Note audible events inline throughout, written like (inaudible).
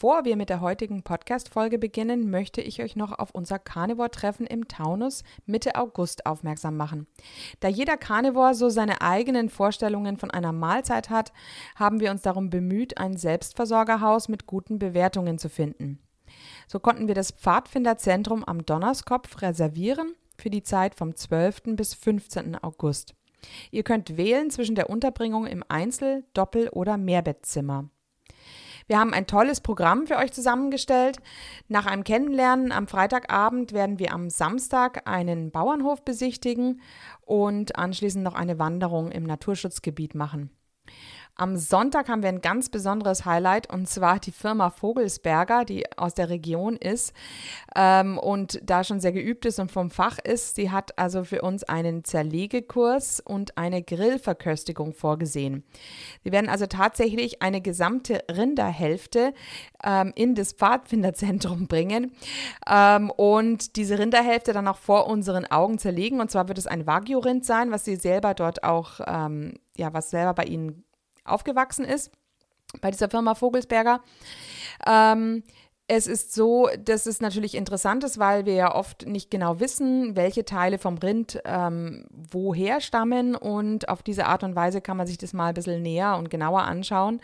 Bevor wir mit der heutigen Podcast-Folge beginnen, möchte ich euch noch auf unser Carnivore-Treffen im Taunus Mitte August aufmerksam machen. Da jeder Carnivore so seine eigenen Vorstellungen von einer Mahlzeit hat, haben wir uns darum bemüht, ein Selbstversorgerhaus mit guten Bewertungen zu finden. So konnten wir das Pfadfinderzentrum am Donnerskopf reservieren für die Zeit vom 12. bis 15. August. Ihr könnt wählen zwischen der Unterbringung im Einzel-, Doppel- oder Mehrbettzimmer. Wir haben ein tolles Programm für euch zusammengestellt. Nach einem Kennenlernen am Freitagabend werden wir am Samstag einen Bauernhof besichtigen und anschließend noch eine Wanderung im Naturschutzgebiet machen. Am Sonntag haben wir ein ganz besonderes Highlight und zwar die Firma Vogelsberger, die aus der Region ist ähm, und da schon sehr geübt ist und vom Fach ist. Sie hat also für uns einen Zerlegekurs und eine Grillverköstigung vorgesehen. Wir werden also tatsächlich eine gesamte Rinderhälfte ähm, in das Pfadfinderzentrum bringen ähm, und diese Rinderhälfte dann auch vor unseren Augen zerlegen. Und zwar wird es ein Wagyu-Rind sein, was sie selber dort auch, ähm, ja, was selber bei ihnen aufgewachsen ist, bei dieser Firma Vogelsberger. Ähm, es ist so, dass es natürlich interessant ist, weil wir ja oft nicht genau wissen, welche Teile vom Rind ähm, woher stammen und auf diese Art und Weise kann man sich das mal ein bisschen näher und genauer anschauen.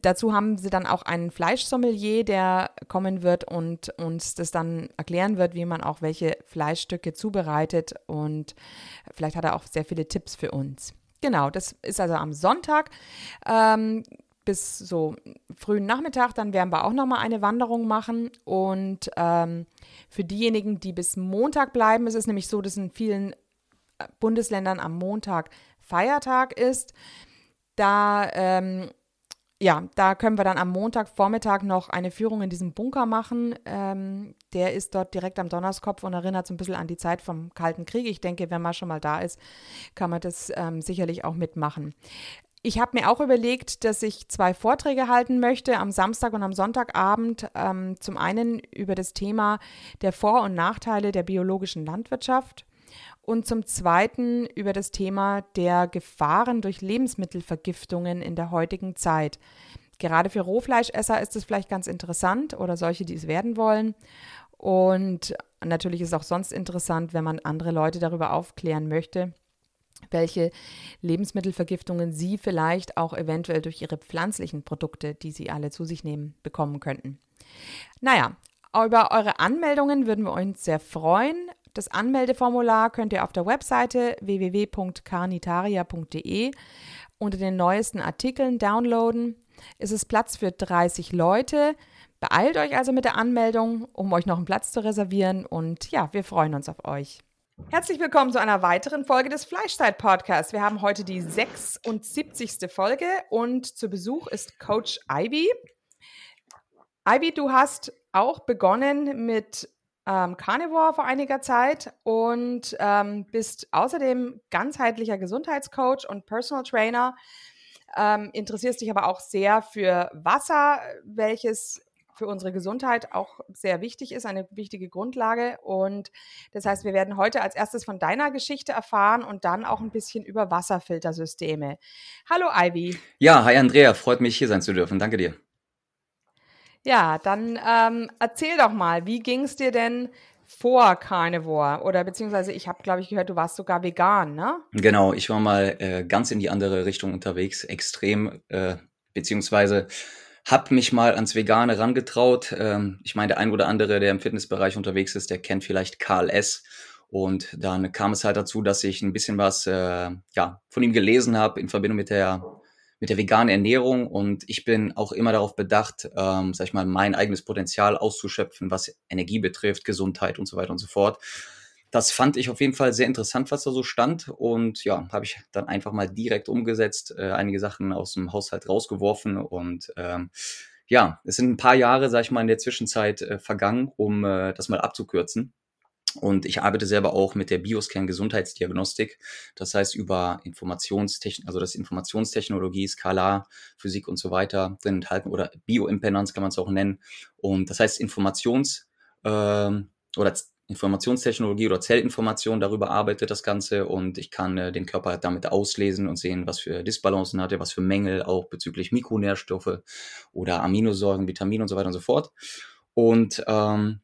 Dazu haben sie dann auch einen Fleischsommelier, der kommen wird und uns das dann erklären wird, wie man auch welche Fleischstücke zubereitet und vielleicht hat er auch sehr viele Tipps für uns. Genau, das ist also am Sonntag ähm, bis so frühen Nachmittag. Dann werden wir auch nochmal eine Wanderung machen. Und ähm, für diejenigen, die bis Montag bleiben, ist es nämlich so, dass in vielen äh, Bundesländern am Montag Feiertag ist. Da ähm, ja, da können wir dann am Montagvormittag noch eine Führung in diesem Bunker machen. Ähm, der ist dort direkt am Donnerskopf und erinnert so ein bisschen an die Zeit vom Kalten Krieg. Ich denke, wenn man schon mal da ist, kann man das ähm, sicherlich auch mitmachen. Ich habe mir auch überlegt, dass ich zwei Vorträge halten möchte am Samstag und am Sonntagabend. Ähm, zum einen über das Thema der Vor- und Nachteile der biologischen Landwirtschaft und zum Zweiten über das Thema der Gefahren durch Lebensmittelvergiftungen in der heutigen Zeit. Gerade für Rohfleischesser ist es vielleicht ganz interessant oder solche, die es werden wollen. Und natürlich ist es auch sonst interessant, wenn man andere Leute darüber aufklären möchte, welche Lebensmittelvergiftungen sie vielleicht auch eventuell durch ihre pflanzlichen Produkte, die sie alle zu sich nehmen, bekommen könnten. Naja, über eure Anmeldungen würden wir uns sehr freuen. Das Anmeldeformular könnt ihr auf der Webseite www.carnitaria.de unter den neuesten Artikeln downloaden. Es ist Platz für 30 Leute. Beeilt euch also mit der Anmeldung, um euch noch einen Platz zu reservieren. Und ja, wir freuen uns auf euch. Herzlich willkommen zu einer weiteren Folge des Fleischzeit Podcasts. Wir haben heute die 76. Folge und zu Besuch ist Coach Ivy. Ivy, du hast auch begonnen mit ähm, Carnivore vor einiger Zeit und ähm, bist außerdem ganzheitlicher Gesundheitscoach und Personal Trainer. Ähm, interessierst dich aber auch sehr für Wasser, welches für unsere Gesundheit auch sehr wichtig ist, eine wichtige Grundlage. Und das heißt, wir werden heute als erstes von deiner Geschichte erfahren und dann auch ein bisschen über Wasserfiltersysteme. Hallo Ivy. Ja, hi Andrea, freut mich hier sein zu dürfen. Danke dir. Ja, dann ähm, erzähl doch mal, wie ging es dir denn vor Carnivore? Oder beziehungsweise, ich habe, glaube ich, gehört, du warst sogar vegan, ne? Genau, ich war mal äh, ganz in die andere Richtung unterwegs, extrem, äh, beziehungsweise habe mich mal ans Vegane rangetraut. Ähm, ich meine, der ein oder andere, der im Fitnessbereich unterwegs ist, der kennt vielleicht Karl S. Und dann kam es halt dazu, dass ich ein bisschen was äh, ja, von ihm gelesen habe in Verbindung mit der mit der veganen Ernährung und ich bin auch immer darauf bedacht, ähm, sag ich mal, mein eigenes Potenzial auszuschöpfen, was Energie betrifft, Gesundheit und so weiter und so fort. Das fand ich auf jeden Fall sehr interessant, was da so stand und ja, habe ich dann einfach mal direkt umgesetzt, äh, einige Sachen aus dem Haushalt rausgeworfen und ähm, ja, es sind ein paar Jahre, sag ich mal, in der Zwischenzeit äh, vergangen, um äh, das mal abzukürzen. Und ich arbeite selber auch mit der Bioscan Gesundheitsdiagnostik. Das heißt, über Informationstechnik, also das Informationstechnologie, Skalar, Physik und so weiter drin enthalten oder Bioimpedanz kann man es auch nennen. Und das heißt, Informations- ähm, oder Informationstechnologie oder Zellinformation, darüber arbeitet das Ganze und ich kann äh, den Körper damit auslesen und sehen, was für Disbalancen hat er, was für Mängel auch bezüglich Mikronährstoffe oder Aminosäuren, Vitamine und so weiter und so fort. Und ähm,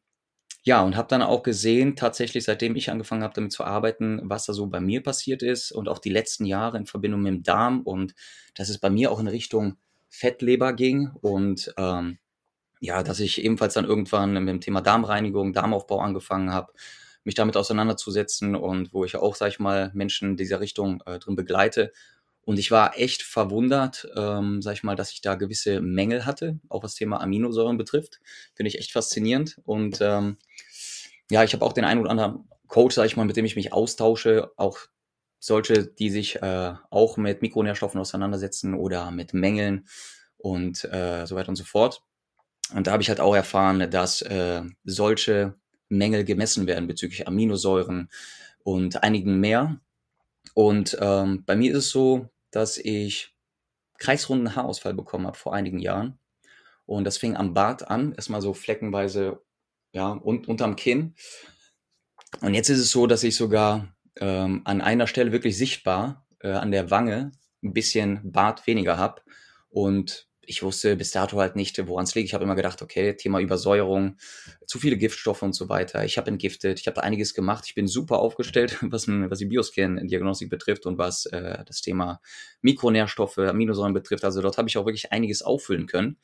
ja, und habe dann auch gesehen, tatsächlich, seitdem ich angefangen habe, damit zu arbeiten, was da so bei mir passiert ist und auch die letzten Jahre in Verbindung mit dem Darm und dass es bei mir auch in Richtung Fettleber ging und ähm, ja, dass ich ebenfalls dann irgendwann mit dem Thema Darmreinigung, Darmaufbau angefangen habe, mich damit auseinanderzusetzen und wo ich auch, sag ich mal, Menschen in dieser Richtung äh, drin begleite und ich war echt verwundert, ähm, sag ich mal, dass ich da gewisse Mängel hatte, auch was Thema Aminosäuren betrifft. Finde ich echt faszinierend. Und ähm, ja, ich habe auch den einen oder anderen Coach, sag ich mal, mit dem ich mich austausche, auch solche, die sich äh, auch mit Mikronährstoffen auseinandersetzen oder mit Mängeln und äh, so weiter und so fort. Und da habe ich halt auch erfahren, dass äh, solche Mängel gemessen werden bezüglich Aminosäuren und einigen mehr. Und ähm, bei mir ist es so, dass ich kreisrunden Haarausfall bekommen habe vor einigen Jahren. Und das fing am Bart an, erstmal so fleckenweise, ja, und, unterm Kinn. Und jetzt ist es so, dass ich sogar ähm, an einer Stelle wirklich sichtbar äh, an der Wange ein bisschen Bart weniger habe. Und ich wusste bis dato halt nicht, woran es liegt. Ich habe immer gedacht, okay, Thema Übersäuerung, zu viele Giftstoffe und so weiter. Ich habe entgiftet, ich habe einiges gemacht. Ich bin super aufgestellt, (laughs) was, was die Bioscan-Diagnostik betrifft und was äh, das Thema Mikronährstoffe, Aminosäuren betrifft. Also dort habe ich auch wirklich einiges auffüllen können.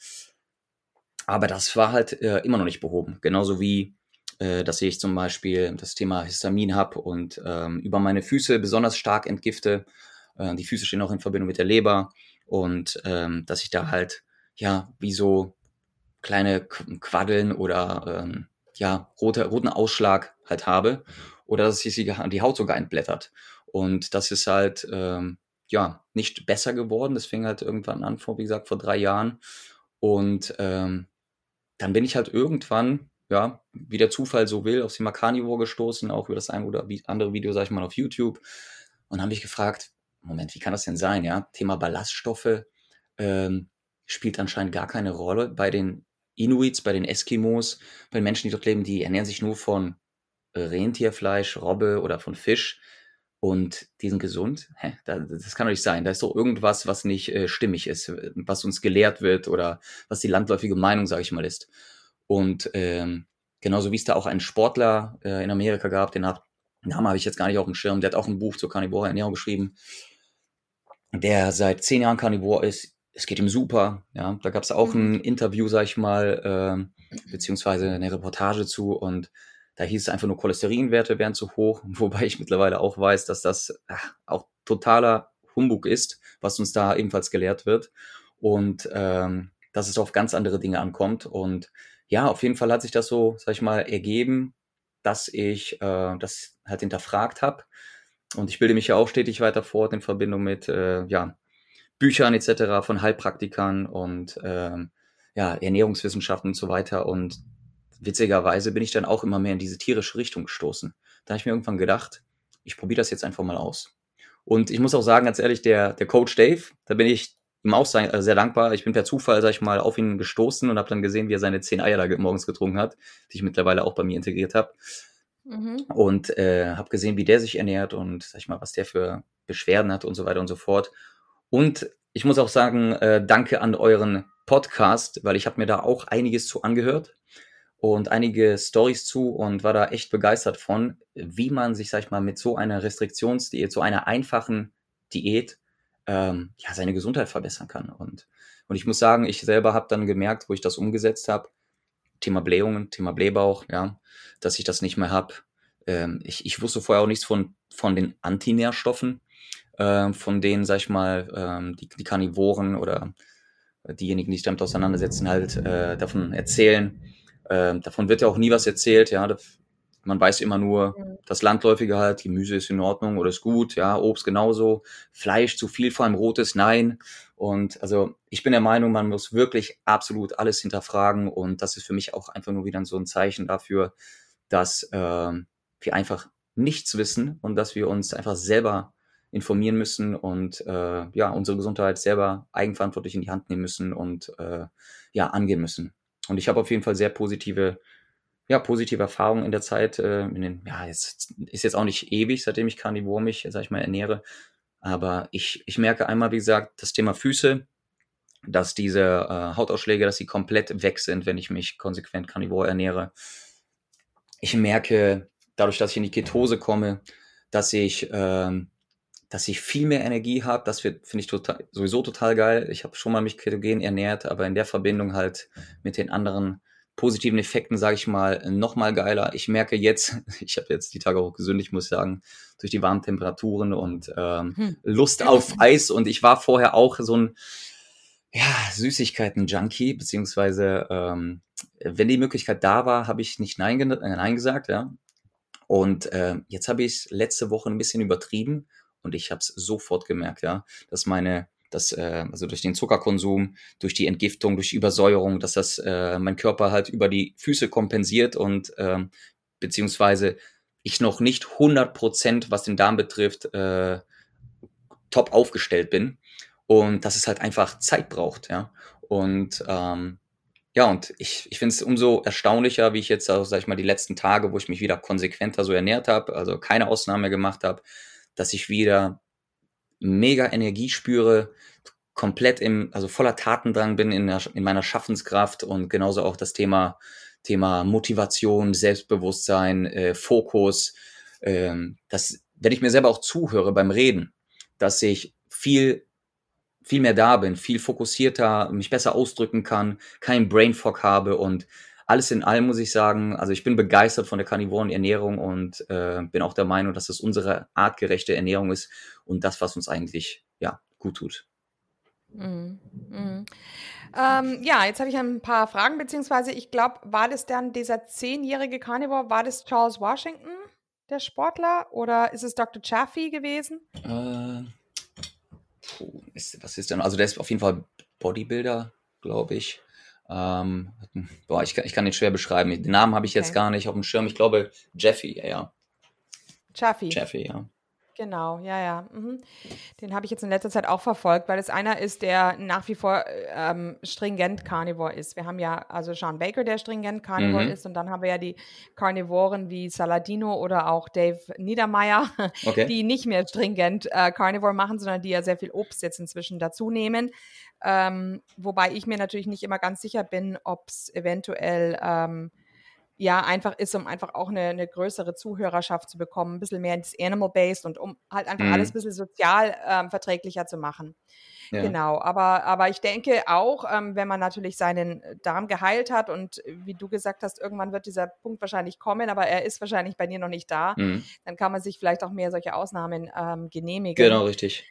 Aber das war halt äh, immer noch nicht behoben. Genauso wie, äh, dass ich zum Beispiel das Thema Histamin habe und ähm, über meine Füße besonders stark entgifte. Äh, die Füße stehen auch in Verbindung mit der Leber und ähm, dass ich da halt ja wie so kleine Quaddeln oder ähm, ja rote, roten Ausschlag halt habe oder dass sich die Haut sogar entblättert und das ist halt ähm, ja nicht besser geworden. Das fing halt irgendwann an vor wie gesagt vor drei Jahren und ähm, dann bin ich halt irgendwann ja, wie der Zufall so will, aufs Thema Carnivore gestoßen, auch über das ein oder andere Video, sag ich mal, auf YouTube. Und habe mich gefragt, Moment, wie kann das denn sein? Ja, Thema Ballaststoffe ähm, spielt anscheinend gar keine Rolle bei den Inuits, bei den Eskimos, bei den Menschen, die dort leben, die ernähren sich nur von Rentierfleisch, Robbe oder von Fisch und die sind gesund. Hä, das kann doch nicht sein. Da ist doch irgendwas, was nicht äh, stimmig ist, was uns gelehrt wird oder was die landläufige Meinung, sage ich mal, ist. Und ähm, genauso wie es da auch einen Sportler äh, in Amerika gab, den hat, Namen habe ich jetzt gar nicht auf dem Schirm, der hat auch ein Buch zur Carnivore Ernährung geschrieben der seit zehn Jahren Carnivore ist. Es geht ihm super. Ja, da gab es auch ein mhm. Interview, sag ich mal, äh, beziehungsweise eine Reportage zu und da hieß es einfach nur Cholesterinwerte wären zu hoch, (laughs) wobei ich mittlerweile auch weiß, dass das ach, auch totaler Humbug ist, was uns da ebenfalls gelehrt wird und ähm, dass es auf ganz andere Dinge ankommt und ja, auf jeden Fall hat sich das so, sag ich mal, ergeben, dass ich äh, das halt hinterfragt habe und ich bilde mich ja auch stetig weiter fort in Verbindung mit äh, ja, Büchern etc. von Heilpraktikern und ähm, ja, Ernährungswissenschaften und so weiter. Und witzigerweise bin ich dann auch immer mehr in diese tierische Richtung gestoßen. Da habe ich mir irgendwann gedacht, ich probiere das jetzt einfach mal aus. Und ich muss auch sagen, ganz ehrlich, der, der Coach Dave, da bin ich ihm auch sehr, äh, sehr dankbar. Ich bin per Zufall, sag ich mal, auf ihn gestoßen und habe dann gesehen, wie er seine zehn Eier da morgens getrunken hat, die ich mittlerweile auch bei mir integriert habe. Mhm. Und äh, habe gesehen, wie der sich ernährt und sag ich mal, was der für Beschwerden hat und so weiter und so fort. Und ich muss auch sagen, äh, danke an euren Podcast, weil ich habe mir da auch einiges zu angehört und einige Stories zu und war da echt begeistert von, wie man sich, sag ich mal, mit so einer Restriktionsdiät, so einer einfachen Diät, ähm, ja, seine Gesundheit verbessern kann. Und, und ich muss sagen, ich selber habe dann gemerkt, wo ich das umgesetzt habe, Thema Blähungen, Thema Blähbauch, ja, dass ich das nicht mehr habe. Ähm, ich, ich wusste vorher auch nichts von, von den Antinährstoffen, äh, von denen, sag ich mal, ähm, die, die Karnivoren oder diejenigen, die sich damit auseinandersetzen, halt äh, davon erzählen. Äh, davon wird ja auch nie was erzählt, ja. Man weiß immer nur, das Landläufige halt, Gemüse ist in Ordnung oder ist gut, ja, Obst genauso, Fleisch zu viel, vor allem rotes, nein. Und also ich bin der Meinung, man muss wirklich absolut alles hinterfragen und das ist für mich auch einfach nur wieder so ein Zeichen dafür, dass äh, wir einfach nichts wissen und dass wir uns einfach selber informieren müssen und äh, ja, unsere Gesundheit selber eigenverantwortlich in die Hand nehmen müssen und äh, ja, angehen müssen. Und ich habe auf jeden Fall sehr positive, ja, positive Erfahrungen in der Zeit. Äh, in den, ja, jetzt ist jetzt auch nicht ewig, seitdem ich Carnivore mich, sag ich mal, ernähre. Aber ich, ich merke einmal, wie gesagt, das Thema Füße, dass diese äh, Hautausschläge, dass sie komplett weg sind, wenn ich mich konsequent Carnivore ernähre. Ich merke, dadurch, dass ich in die Ketose komme, dass ich ähm, dass ich viel mehr Energie habe. Das finde ich total, sowieso total geil. Ich habe schon mal mich ketogen ernährt, aber in der Verbindung halt mit den anderen positiven Effekten, sage ich mal, noch mal geiler. Ich merke jetzt, (laughs) ich habe jetzt die Tage auch gesündigt, muss ich sagen, durch die warmen Temperaturen und ähm, hm. Lust auf (laughs) Eis. Und ich war vorher auch so ein ja, Süßigkeiten-Junkie, beziehungsweise ähm, wenn die Möglichkeit da war, habe ich nicht Nein, Nein gesagt, ja. Und äh, jetzt habe ich es letzte Woche ein bisschen übertrieben und ich habe es sofort gemerkt, ja, dass meine, dass, äh, also durch den Zuckerkonsum, durch die Entgiftung, durch die Übersäuerung, dass das äh, mein Körper halt über die Füße kompensiert und äh, beziehungsweise ich noch nicht 100 Prozent, was den Darm betrifft, äh, top aufgestellt bin und dass es halt einfach Zeit braucht, ja. Und ähm, ja, und ich, ich finde es umso erstaunlicher, wie ich jetzt, also, sag ich mal, die letzten Tage, wo ich mich wieder konsequenter so ernährt habe, also keine Ausnahme gemacht habe, dass ich wieder mega Energie spüre, komplett im, also voller Tatendrang bin in, der, in meiner Schaffenskraft und genauso auch das Thema, Thema Motivation, Selbstbewusstsein, äh, Fokus, ähm, dass, wenn ich mir selber auch zuhöre beim Reden, dass ich viel, viel mehr da bin, viel fokussierter, mich besser ausdrücken kann, keinen Brainfog habe und alles in allem muss ich sagen, also ich bin begeistert von der karnivoren Ernährung und äh, bin auch der Meinung, dass es unsere artgerechte Ernährung ist und das, was uns eigentlich ja gut tut. Mhm. Mhm. Ähm, ja, jetzt habe ich ein paar Fragen, beziehungsweise ich glaube, war das dann dieser zehnjährige Carnivore, war das Charles Washington, der Sportler, oder ist es Dr. Chaffee gewesen? Äh, ist, was ist denn? Also der ist auf jeden Fall Bodybuilder, glaube ich. Ähm, boah, ich kann, ich kann den schwer beschreiben. Den Namen habe ich jetzt okay. gar nicht auf dem Schirm. Ich glaube, Jeffy, ja. Jeffy. Jeffy, ja. Genau, ja, ja. Mhm. Den habe ich jetzt in letzter Zeit auch verfolgt, weil es einer ist, der nach wie vor ähm, stringent Carnivore ist. Wir haben ja also Sean Baker, der stringent Carnivore mhm. ist, und dann haben wir ja die Carnivoren wie Saladino oder auch Dave Niedermeyer, okay. die nicht mehr stringent äh, Carnivore machen, sondern die ja sehr viel Obst jetzt inzwischen dazu nehmen. Ähm, wobei ich mir natürlich nicht immer ganz sicher bin, ob es eventuell ähm, ja einfach ist, um einfach auch eine, eine, größere Zuhörerschaft zu bekommen, ein bisschen mehr ins Animal-Based und um halt einfach mhm. alles ein bisschen sozial ähm, verträglicher zu machen. Ja. Genau, aber, aber ich denke auch, ähm, wenn man natürlich seinen Darm geheilt hat und wie du gesagt hast, irgendwann wird dieser Punkt wahrscheinlich kommen, aber er ist wahrscheinlich bei dir noch nicht da, mhm. dann kann man sich vielleicht auch mehr solche Ausnahmen ähm, genehmigen. Genau, richtig.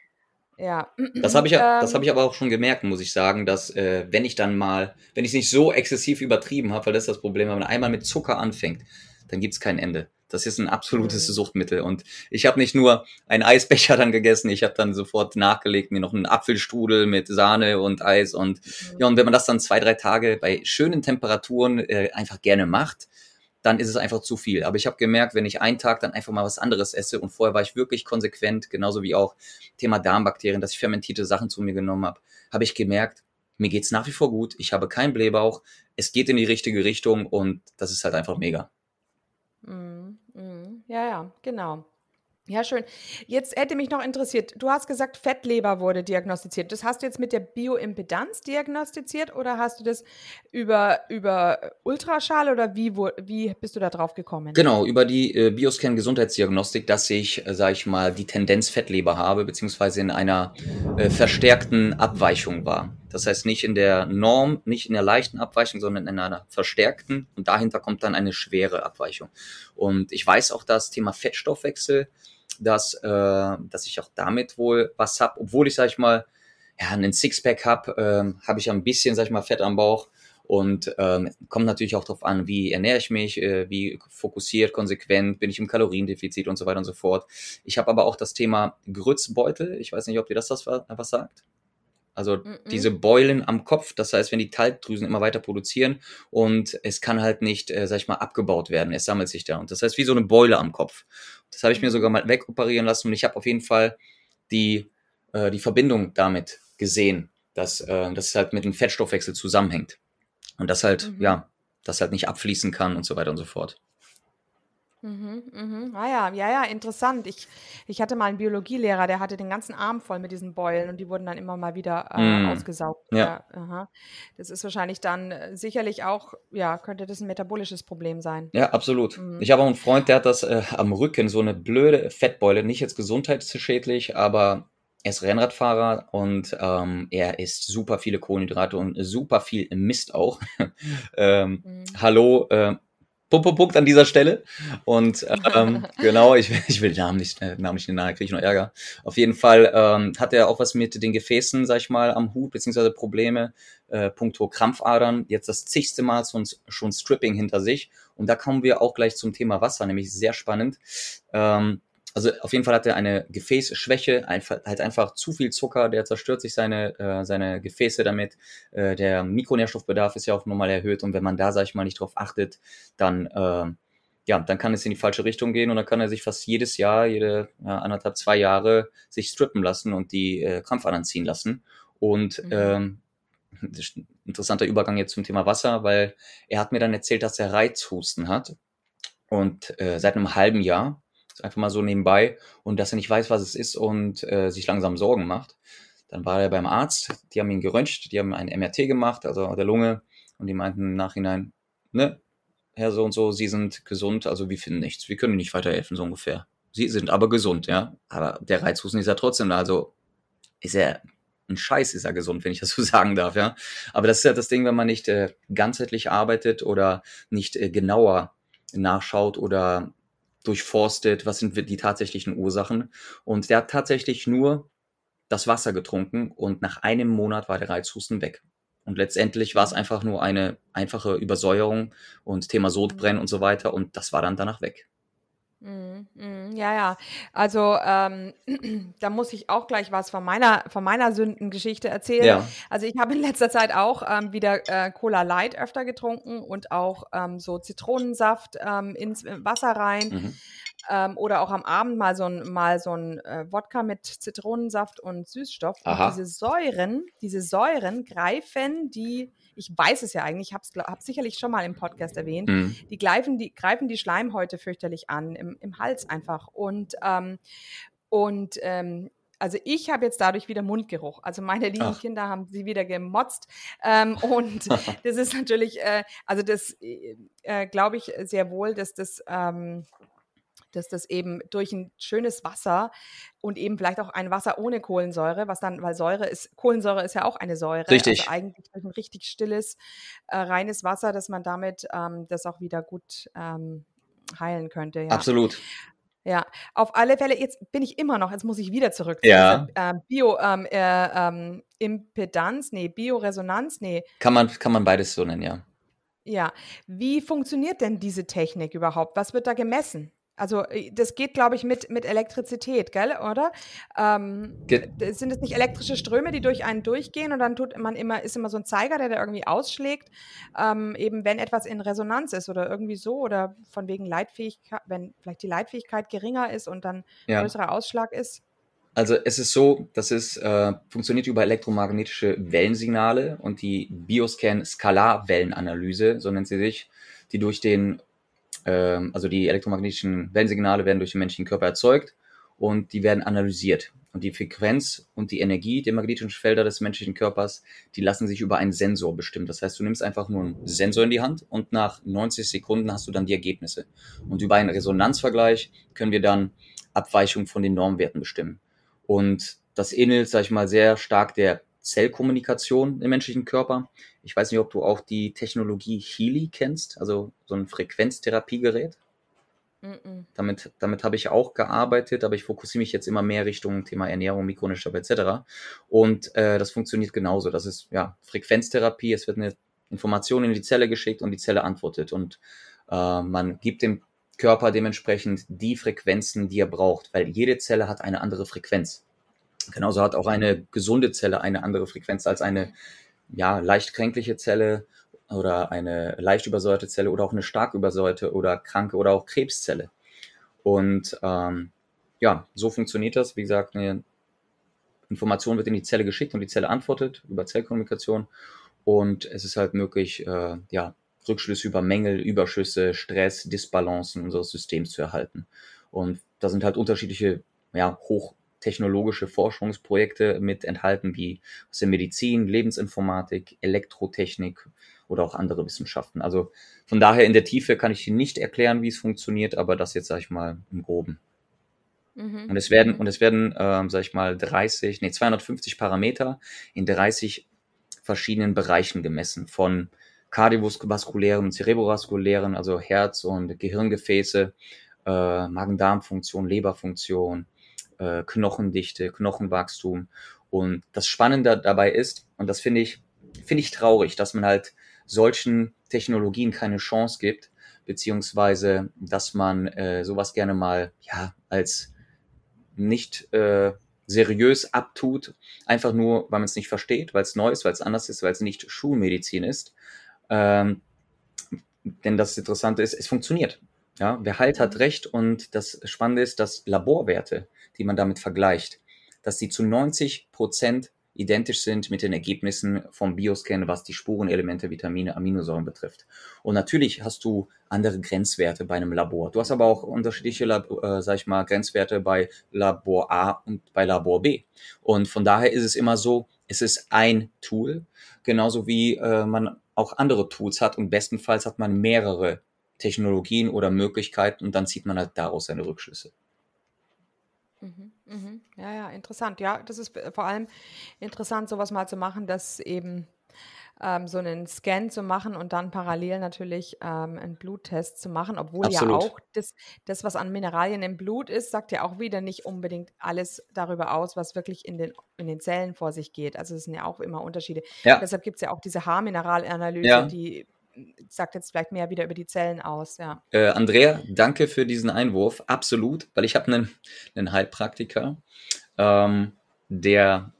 Ja. Das habe ich, ähm, das hab ich aber auch schon gemerkt, muss ich sagen, dass äh, wenn ich dann mal, wenn ich es nicht so exzessiv übertrieben habe, weil das ist das Problem, wenn man einmal mit Zucker anfängt, dann gibt es kein Ende. Das ist ein absolutes mhm. Suchtmittel. Und ich habe nicht nur einen Eisbecher dann gegessen, ich habe dann sofort nachgelegt, mir noch einen Apfelstrudel mit Sahne und Eis. Und mhm. ja, und wenn man das dann zwei, drei Tage bei schönen Temperaturen äh, einfach gerne macht, dann ist es einfach zu viel. Aber ich habe gemerkt, wenn ich einen Tag dann einfach mal was anderes esse und vorher war ich wirklich konsequent, genauso wie auch Thema Darmbakterien, dass ich fermentierte Sachen zu mir genommen habe, habe ich gemerkt, mir geht's nach wie vor gut, ich habe keinen Blähbauch, es geht in die richtige Richtung und das ist halt einfach mega. Mm, mm, ja, ja, genau. Ja, schön. Jetzt hätte mich noch interessiert, du hast gesagt, Fettleber wurde diagnostiziert. Das hast du jetzt mit der Bioimpedanz diagnostiziert oder hast du das über, über Ultraschall oder wie, wo, wie bist du da drauf gekommen? Genau, über die äh, Bioscan Gesundheitsdiagnostik, dass ich, äh, sage ich mal, die Tendenz Fettleber habe, beziehungsweise in einer äh, verstärkten Abweichung war. Das heißt nicht in der Norm, nicht in der leichten Abweichung, sondern in einer verstärkten und dahinter kommt dann eine schwere Abweichung. Und ich weiß auch, das Thema Fettstoffwechsel dass, äh, dass ich auch damit wohl was hab, obwohl ich, sag ich mal, ja, einen Sixpack hab, äh, habe ich ein bisschen, sag ich mal, Fett am Bauch. Und ähm, kommt natürlich auch darauf an, wie ernähre ich mich, äh, wie fokussiert, konsequent, bin ich im Kaloriendefizit und so weiter und so fort. Ich habe aber auch das Thema Grützbeutel. Ich weiß nicht, ob dir das was, was sagt. Also Mhm. diese Beulen am Kopf, das heißt, wenn die Talgdrüsen immer weiter produzieren und es kann halt nicht, äh, sag ich mal, abgebaut werden, es sammelt sich da. Und das heißt, wie so eine Beule am Kopf. Das habe ich mir sogar mal wegoperieren lassen und ich habe auf jeden Fall die, äh, die Verbindung damit gesehen, dass äh, das halt mit dem Fettstoffwechsel zusammenhängt. Und das halt, Mhm. ja, das halt nicht abfließen kann und so weiter und so fort. Mhm, mhm. Ah ja, ja, ja, interessant. Ich, ich hatte mal einen Biologielehrer, der hatte den ganzen Arm voll mit diesen Beulen und die wurden dann immer mal wieder äh, Mm, ausgesaugt. ja. Ja, aha. Das ist wahrscheinlich dann äh, sicherlich auch, ja, könnte das ein metabolisches Problem sein. Ja, absolut. Mhm. Ich habe auch einen Freund, der hat das äh, am Rücken, so eine blöde Fettbeule, nicht jetzt gesundheitsschädlich, aber er ist Rennradfahrer und ähm, er isst super viele Kohlenhydrate und super viel Mist auch. (laughs) ähm, Mhm. hallo, äh, Punkt, Punkt, Punkt an dieser Stelle. Und ähm, genau, ich, will- ich will den Namen nicht, äh, Namen nicht nahe, kriege ich noch Ärger. Auf jeden Fall ähm, hat er auch was mit den Gefäßen, sag ich mal, am Hut, beziehungsweise Probleme, äh, puncto Krampfadern. Jetzt das zigste Mal schon, schon Stripping hinter sich. Und da kommen wir auch gleich zum Thema Wasser, nämlich sehr spannend. Ähm, also auf jeden Fall hat er eine Gefäßschwäche, einfach, halt einfach zu viel Zucker, der zerstört sich seine, äh, seine Gefäße damit. Äh, der Mikronährstoffbedarf ist ja auch normal erhöht und wenn man da, sag ich mal, nicht drauf achtet, dann, äh, ja, dann kann es in die falsche Richtung gehen und dann kann er sich fast jedes Jahr, jede ja, anderthalb, zwei Jahre sich strippen lassen und die äh, Krampfadern ziehen lassen. Und Mhm. ähm, das ist ein interessanter Übergang jetzt zum Thema Wasser, weil er hat mir dann erzählt, dass er Reizhusten hat und äh, seit einem halben Jahr, einfach mal so nebenbei und dass er nicht weiß, was es ist und äh, sich langsam Sorgen macht. Dann war er beim Arzt, die haben ihn geröntgt, die haben ein MRT gemacht, also der Lunge und die meinten im Nachhinein, ne, Herr so und so, Sie sind gesund, also wir finden nichts, wir können Ihnen nicht weiterhelfen, so ungefähr. Sie sind aber gesund, ja, aber der Reizhusten ist ja trotzdem da, also ist er ein Scheiß ist er gesund, wenn ich das so (laughs) sagen darf, ja. Aber das ist ja das Ding, wenn man nicht äh, ganzheitlich arbeitet oder nicht äh, genauer nachschaut oder durchforstet, was sind die tatsächlichen Ursachen. Und der hat tatsächlich nur das Wasser getrunken und nach einem Monat war der Reizhusten weg. Und letztendlich war es einfach nur eine einfache Übersäuerung und Thema Sodbrennen und so weiter und das war dann danach weg. Mhm, mhm, ja, ja. Also ähm, (clears throat) da muss ich auch gleich was von meiner, von meiner Sündengeschichte erzählen. Ja, Also ich habe in letzter Zeit auch ähm, wieder äh, Cola Light öfter getrunken und auch ähm, so Zitronensaft ähm, ins Wasser rein mhm. ähm, oder auch am Abend mal so ein, mal so ein äh, Wodka mit Zitronensaft und Süßstoff. Aha. Und diese Säuren, diese Säuren greifen die, ich weiß es ja eigentlich, ich habe es sicherlich schon mal im Podcast erwähnt, Mhm. die greifen die, greifen die Schleimhäute fürchterlich an, im, im Hals einfach. Und, ähm, und ähm, also ich habe jetzt dadurch wieder Mundgeruch. Also meine lieben Ach. Kinder haben sie wieder gemotzt. Ähm, und (laughs) das ist natürlich, äh, also das äh, äh, glaube ich sehr wohl, dass das, ähm, dass das eben durch ein schönes Wasser und eben vielleicht auch ein Wasser ohne Kohlensäure, was dann, weil Säure ist, Kohlensäure ist ja auch eine Säure. Richtig. Also eigentlich durch ein richtig stilles, äh, reines Wasser, dass man damit ähm, das auch wieder gut ähm, heilen könnte. Ja. Absolut. Ja, auf alle Fälle, jetzt bin ich immer noch, jetzt muss ich wieder zurück zu Ja. dieser ähm, Bio, ähm, äh, ähm, nee, Bioresonanz, nee, Kann man, kann man beides so nennen, ja. ja. Wie funktioniert denn diese Technik überhaupt? Was wird da gemessen? Also, äh, das geht, glaube ich, mit, mit Elektrizität, gell, oder? Ähm, Ge sind es nicht elektrische Ströme, die durch einen durchgehen und dann tut man immer, ist immer so ein Zeiger, der da irgendwie ausschlägt, ähm, eben wenn etwas in Resonanz ist oder irgendwie so oder von wegen Leitfähigkeit, wenn vielleicht die Leitfähigkeit geringer ist und dann Ja. größerer Ausschlag ist. Also es ist so, dass es äh, funktioniert über elektromagnetische Wellensignale und die Bioscan Skalarwellenanalyse, so nennt sie sich, die durch den, also die elektromagnetischen Wellensignale werden durch den menschlichen Körper erzeugt und die werden analysiert. Und die Frequenz und die Energie der magnetischen Felder des menschlichen Körpers, die lassen sich über einen Sensor bestimmen. Das heißt, du nimmst einfach nur einen Sensor in die Hand und nach 90 Sekunden hast du dann die Ergebnisse. Und über einen Resonanzvergleich können wir dann Abweichungen von den Normwerten bestimmen. Und das ähnelt, sag ich mal, sehr stark der Zellkommunikation im menschlichen Körper. Ich weiß nicht, ob du auch die Technologie Healy kennst, also so ein Frequenztherapiegerät. Damit, damit habe ich auch gearbeitet, aber ich fokussiere mich jetzt immer mehr Richtung Thema Ernährung, Mikronährstoffe etc. Und äh, das funktioniert genauso. Das ist ja Frequenztherapie. Es wird eine Information in die Zelle geschickt und die Zelle antwortet. Und äh, man gibt dem Körper dementsprechend die Frequenzen, die er braucht, weil jede Zelle hat eine andere Frequenz. Genauso hat auch eine gesunde Zelle eine andere Frequenz als eine ja, leicht kränkliche Zelle oder eine leicht übersäuerte Zelle oder auch eine stark übersäuerte oder kranke oder auch Krebszelle. Und ähm, ja, so funktioniert das. Wie gesagt, eine Information wird in die Zelle geschickt und die Zelle antwortet über Zellkommunikation. Und es ist halt möglich, äh, ja, Rückschlüsse über Mängel, Überschüsse, Stress, Disbalancen unseres Systems zu erhalten. Und da sind halt unterschiedliche, ja, hochtechnologische Forschungsprojekte mit enthalten, wie aus der Medizin, Lebensinformatik, Elektrotechnik oder auch andere Wissenschaften. Also von daher in der Tiefe kann ich nicht erklären, wie es funktioniert, aber das jetzt, sage ich mal, im Groben. Mhm. Und es werden, und es werden, ähm, sag ich mal, 30, nee, 250 Parameter in 30 verschiedenen Bereichen gemessen, von kardiovaskulären, zerebrovaskulären, also Herz- und Gehirngefäße, äh, Magen-Darm-Funktion, Leberfunktion, äh, Knochendichte, Knochenwachstum. Und das Spannende dabei ist, und das finde ich, finde ich traurig, dass man halt solchen Technologien keine Chance gibt, beziehungsweise dass man äh, sowas gerne mal ja als nicht äh, seriös abtut, einfach nur, weil man es nicht versteht, weil es neu ist, weil es anders ist, weil es nicht Schulmedizin ist. Ähm, denn das Interessante ist, es funktioniert. Ja, wer halt hat recht und das Spannende ist, dass Laborwerte, die man damit vergleicht, dass die zu 90 Prozent identisch sind mit den Ergebnissen vom Bioscan, was die Spurenelemente, Vitamine, Aminosäuren betrifft. Und natürlich hast du andere Grenzwerte bei einem Labor. Du hast aber auch unterschiedliche, äh, sag ich mal, Grenzwerte bei Labor A und bei Labor B. Und von daher ist es immer so, es ist ein Tool, genauso wie äh, man auch andere Tools hat und bestenfalls hat man mehrere Technologien oder Möglichkeiten und dann zieht man halt daraus seine Rückschlüsse. Mhm, mhm. Ja, ja, interessant. Ja, das ist vor allem interessant, sowas mal zu machen, dass eben ähm, so einen Scan zu machen und dann parallel natürlich ähm, einen Bluttest zu machen, obwohl Absolut. ja auch das, das, was an Mineralien im Blut ist, sagt ja auch wieder nicht unbedingt alles darüber aus, was wirklich in den, in den Zellen vor sich geht. Also es sind ja auch immer Unterschiede. Ja. Deshalb gibt es ja auch diese Haarmineralanalyse, ja. die sagt jetzt vielleicht mehr wieder über die Zellen aus, ja. Äh, Andrea, danke für diesen Einwurf. Absolut, weil ich habe einen, einen Heilpraktiker, ähm, der,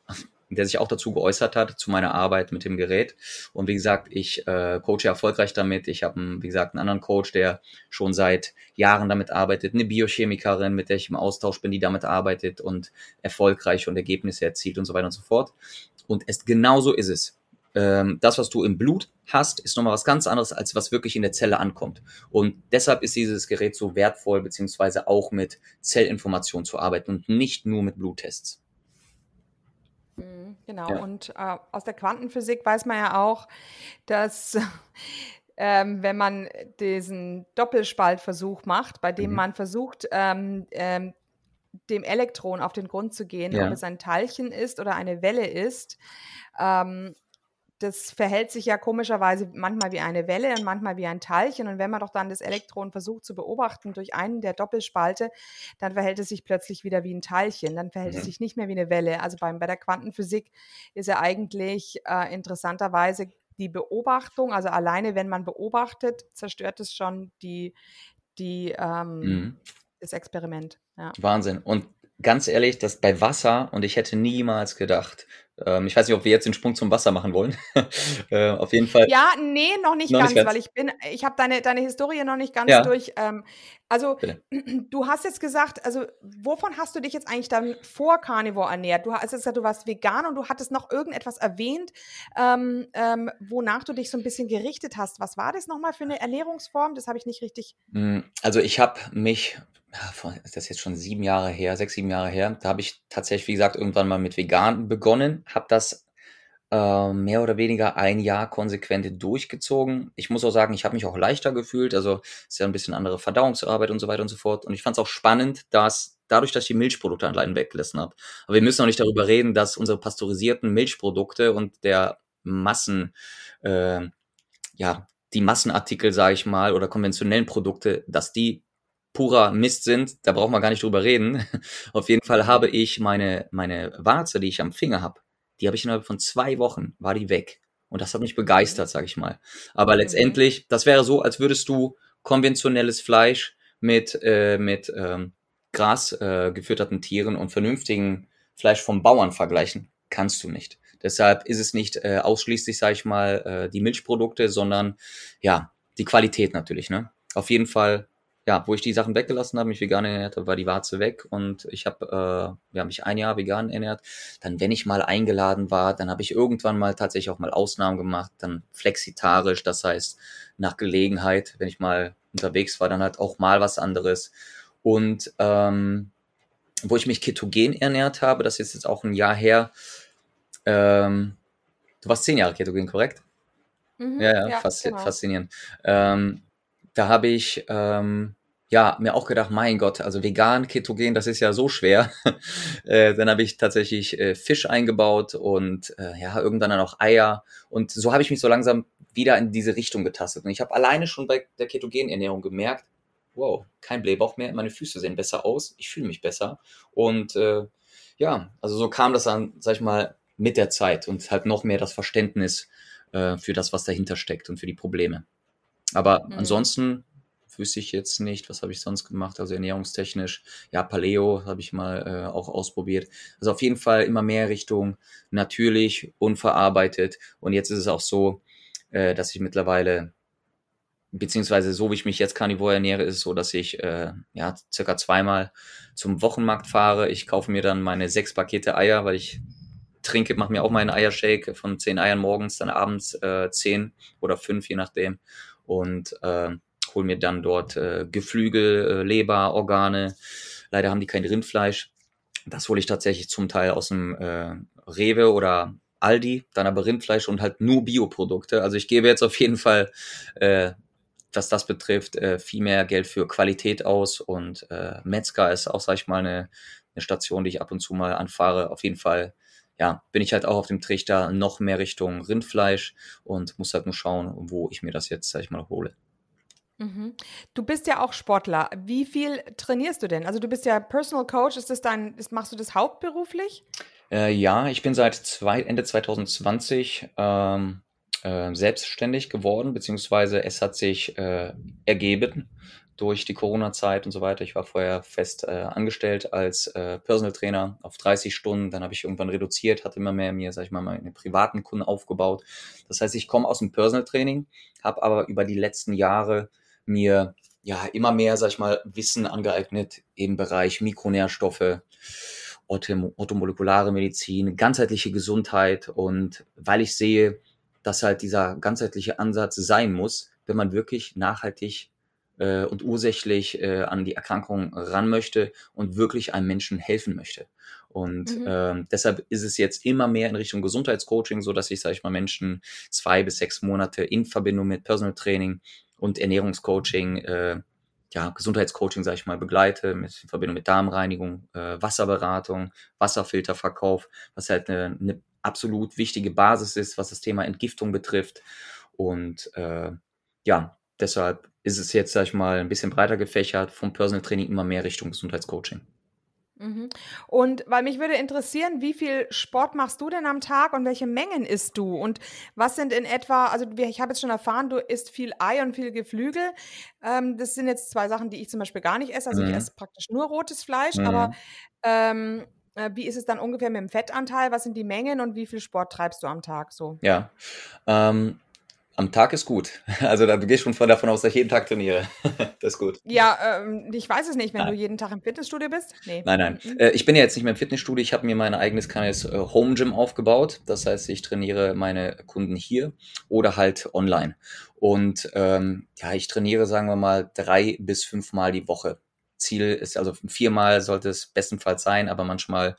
der sich auch dazu geäußert hat, zu meiner Arbeit mit dem Gerät. Und wie gesagt, ich äh, coache erfolgreich damit. Ich habe, wie gesagt, einen anderen Coach, der schon seit Jahren damit arbeitet, eine Biochemikerin, mit der ich im Austausch bin, die damit arbeitet und erfolgreich und Ergebnisse erzielt und so weiter und so fort. Und es genauso ist es das, was du im Blut hast, ist nochmal was ganz anderes, als was wirklich in der Zelle ankommt. Und deshalb ist dieses Gerät so wertvoll, beziehungsweise auch mit Zellinformationen zu arbeiten und nicht nur mit Bluttests. Mhm, genau, ja. und äh, aus der Quantenphysik weiß man ja auch, dass (laughs) ähm, wenn man diesen Doppelspaltversuch macht, bei dem mhm. man versucht, ähm, ähm, dem Elektron auf den Grund zu gehen, ja. ob es ein Teilchen ist oder eine Welle ist, ähm, das verhält sich ja komischerweise manchmal wie eine Welle und manchmal wie ein Teilchen. Und wenn man doch dann das Elektron versucht zu beobachten durch einen der Doppelspalte, dann verhält es sich plötzlich wieder wie ein Teilchen. Dann verhält mhm. es sich nicht mehr wie eine Welle. Also beim, bei der Quantenphysik ist ja eigentlich äh, interessanterweise die Beobachtung, also alleine wenn man beobachtet, zerstört es schon die, die, ähm, mhm. das Experiment. Ja. Wahnsinn. Und ganz ehrlich, das bei Wasser, und ich hätte niemals gedacht, ähm, ich weiß nicht, ob wir jetzt den Sprung zum Wasser machen wollen. (laughs) äh, auf jeden Fall. Ja, nee, noch nicht, noch ganz, nicht ganz, weil ich bin, ich habe deine, deine Historie noch nicht ganz ja. durch. Ähm, also, Bitte. (clears throat) du hast jetzt gesagt, also, wovon hast du dich jetzt eigentlich dann vor Carnivore ernährt? Du hast jetzt gesagt, du warst vegan und du hattest noch irgendetwas erwähnt, ähm, ähm, wonach du dich so ein bisschen gerichtet hast. Was war das nochmal für eine Ernährungsform? Das habe ich nicht richtig. Hm, also, ich habe mich das ist jetzt schon sieben Jahre her, sechs, sieben Jahre her. Da habe ich tatsächlich, wie gesagt, irgendwann mal mit vegan begonnen, habe das äh, mehr oder weniger ein Jahr konsequent durchgezogen. Ich muss auch sagen, ich habe mich auch leichter gefühlt. Also ist ja ein bisschen andere Verdauungsarbeit und so weiter und so fort. Und ich fand es auch spannend, dass dadurch, dass ich die Milchprodukte allein weggelassen habe. Aber wir müssen auch nicht darüber reden, dass unsere pasteurisierten Milchprodukte und der Massen, äh, ja, die Massenartikel, sage ich mal, oder konventionellen Produkte, dass die purer Mist sind, da braucht man gar nicht drüber reden. (laughs) Auf jeden Fall habe ich meine, meine Warze, die ich am Finger habe, die habe ich innerhalb von zwei Wochen, war die weg. Und das hat mich begeistert, sag ich mal. Aber mhm. letztendlich, das wäre so, als würdest du konventionelles Fleisch mit, äh, mit ähm, Gras äh, gefütterten Tieren und vernünftigen Fleisch vom Bauern vergleichen. Kannst du nicht. Deshalb ist es nicht äh, ausschließlich, sage ich mal, äh, die Milchprodukte, sondern ja, die Qualität natürlich. Ne? Auf jeden Fall, ja, wo ich die Sachen weggelassen habe, mich vegan ernährt habe, war die Warze weg und ich habe äh, ja, mich ein Jahr vegan ernährt. Dann, wenn ich mal eingeladen war, dann habe ich irgendwann mal tatsächlich auch mal Ausnahmen gemacht, dann flexitarisch, das heißt nach Gelegenheit, wenn ich mal unterwegs war, dann halt auch mal was anderes. Und ähm, wo ich mich ketogen ernährt habe, das ist jetzt auch ein Jahr her, ähm, du warst zehn Jahre Ketogen, korrekt? Mhm, ja, ja, ja fas genau. faszinierend. Ähm, da habe ich ähm, ja mir auch gedacht, mein Gott, also vegan, Ketogen, das ist ja so schwer. (laughs) äh, dann habe ich tatsächlich äh, Fisch eingebaut und äh, ja, irgendwann dann auch Eier. Und so habe ich mich so langsam wieder in diese Richtung getastet. Und ich habe alleine schon bei der Ketogenernährung gemerkt, wow, kein Blähbauch mehr, meine Füße sehen besser aus, ich fühle mich besser. Und äh, ja, also so kam das dann, sag ich mal, mit der Zeit und halt noch mehr das Verständnis äh, für das, was dahinter steckt und für die Probleme. Aber mhm. ansonsten wüsste ich jetzt nicht, was habe ich sonst gemacht, also ernährungstechnisch. Ja, Paleo habe ich mal äh, auch ausprobiert. Also auf jeden Fall immer mehr Richtung natürlich, unverarbeitet. Und jetzt ist es auch so, äh, dass ich mittlerweile, beziehungsweise so wie ich mich jetzt Carnivore ernähre, ist es so, dass ich äh, ja circa zweimal zum Wochenmarkt fahre. Ich kaufe mir dann meine sechs Pakete Eier, weil ich trinke, mache mir auch meinen Eiershake von zehn Eiern morgens, dann abends äh, zehn oder fünf, je nachdem. Und äh, hole mir dann dort äh, Geflügel, äh, Leber, Organe. Leider haben die kein Rindfleisch. Das hole ich tatsächlich zum Teil aus dem äh, Rewe oder Aldi, dann aber Rindfleisch und halt nur Bioprodukte. Also ich gebe jetzt auf jeden Fall, äh, was das betrifft, äh, viel mehr Geld für Qualität aus und äh, Metzger ist auch, sag ich mal, eine, eine Station, die ich ab und zu mal anfahre. Auf jeden Fall ja, bin ich halt auch auf dem Trichter noch mehr Richtung Rindfleisch und muss halt nur schauen, wo ich mir das jetzt, sag ich mal, hole. Mhm. Du bist ja auch Sportler. Wie viel trainierst du denn? Also du bist ja Personal Coach. Ist das dein, ist, machst du das hauptberuflich? Äh, ja, ich bin seit zwei, Ende 2020 ähm, äh, selbstständig geworden, beziehungsweise es hat sich äh, ergeben, durch die Corona-Zeit und so weiter. Ich war vorher fest äh, angestellt als äh, Personal Trainer auf 30 Stunden. Dann habe ich irgendwann reduziert, hatte immer mehr mir, sag ich mal, meine privaten Kunden aufgebaut. Das heißt, ich komme aus dem Personal Training, habe aber über die letzten Jahre mir ja immer mehr, sag ich mal, Wissen angeeignet im Bereich Mikronährstoffe, automolekulare Medizin, ganzheitliche Gesundheit und weil ich sehe, dass halt dieser ganzheitliche Ansatz sein muss, wenn man wirklich nachhaltig äh, und ursächlich äh, an die Erkrankung ran möchte und wirklich einem Menschen helfen möchte. Und mhm. äh, deshalb ist es jetzt immer mehr in Richtung Gesundheitscoaching, so dass ich, sage ich mal, Menschen zwei bis sechs Monate in Verbindung mit Personal Training und Ernährungscoaching, äh, ja, Gesundheitscoaching, sage ich mal, begleite, mit in Verbindung mit Darmreinigung, äh, Wasserberatung, Wasserfilterverkauf, was halt eine, eine absolut wichtige Basis ist, was das Thema Entgiftung betrifft. Und äh, ja, deshalb ist es jetzt, sag ich mal, ein bisschen breiter gefächert, vom Personal Training immer mehr Richtung Gesundheitscoaching. Mhm. Und weil mich würde interessieren, wie viel Sport machst du denn am Tag und welche Mengen isst du? Und was sind in etwa, also ich habe jetzt schon erfahren, du isst viel Ei und viel Geflügel. Ähm, das sind jetzt zwei Sachen, die ich zum Beispiel gar nicht esse. Also mhm. ich esse praktisch nur rotes Fleisch, mhm. aber ähm, äh, wie ist es dann ungefähr mit dem Fettanteil? Was sind die Mengen und wie viel Sport treibst du am Tag so? Ja, ähm, am Tag ist gut. (laughs) Also da, du gehst schon davon aus, dass ich jeden Tag trainiere. (laughs) das ist gut. Ja, ähm, ich weiß es nicht, wenn nein. du jeden Tag im Fitnessstudio bist. Nee. Nein, nein. Mhm. Äh, ich bin ja jetzt nicht mehr im Fitnessstudio. Ich habe mir mein eigenes kleines äh, Home Gym aufgebaut. Das heißt, ich trainiere meine Kunden hier oder halt online. Und ähm, ja, ich trainiere, sagen wir mal, drei bis fünfmal die Woche. Ziel ist also viermal sollte es bestenfalls sein, aber manchmal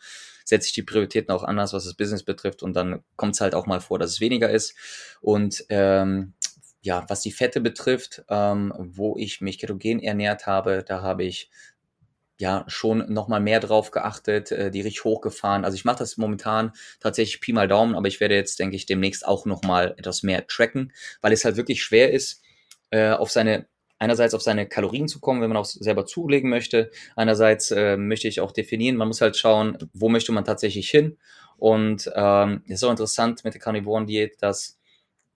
setze ich die Prioritäten auch anders, was das Business betrifft und dann kommt es halt auch mal vor, dass es weniger ist. Und ähm, ja, was die Fette betrifft, ähm, wo ich mich ketogen ernährt habe, da habe ich ja schon nochmal mehr drauf geachtet, äh, die richtig hochgefahren. Also ich mache das momentan tatsächlich Pi mal Daumen, aber ich werde jetzt, denke ich, demnächst auch nochmal etwas mehr tracken, weil es halt wirklich schwer ist, äh, auf seine einerseits auf seine Kalorien zu kommen, wenn man auch selber zulegen möchte. Einerseits äh, möchte ich auch definieren, man muss halt schauen, wo möchte man tatsächlich hin. Und ähm, ist auch interessant mit der Carnivoren-Diät, dass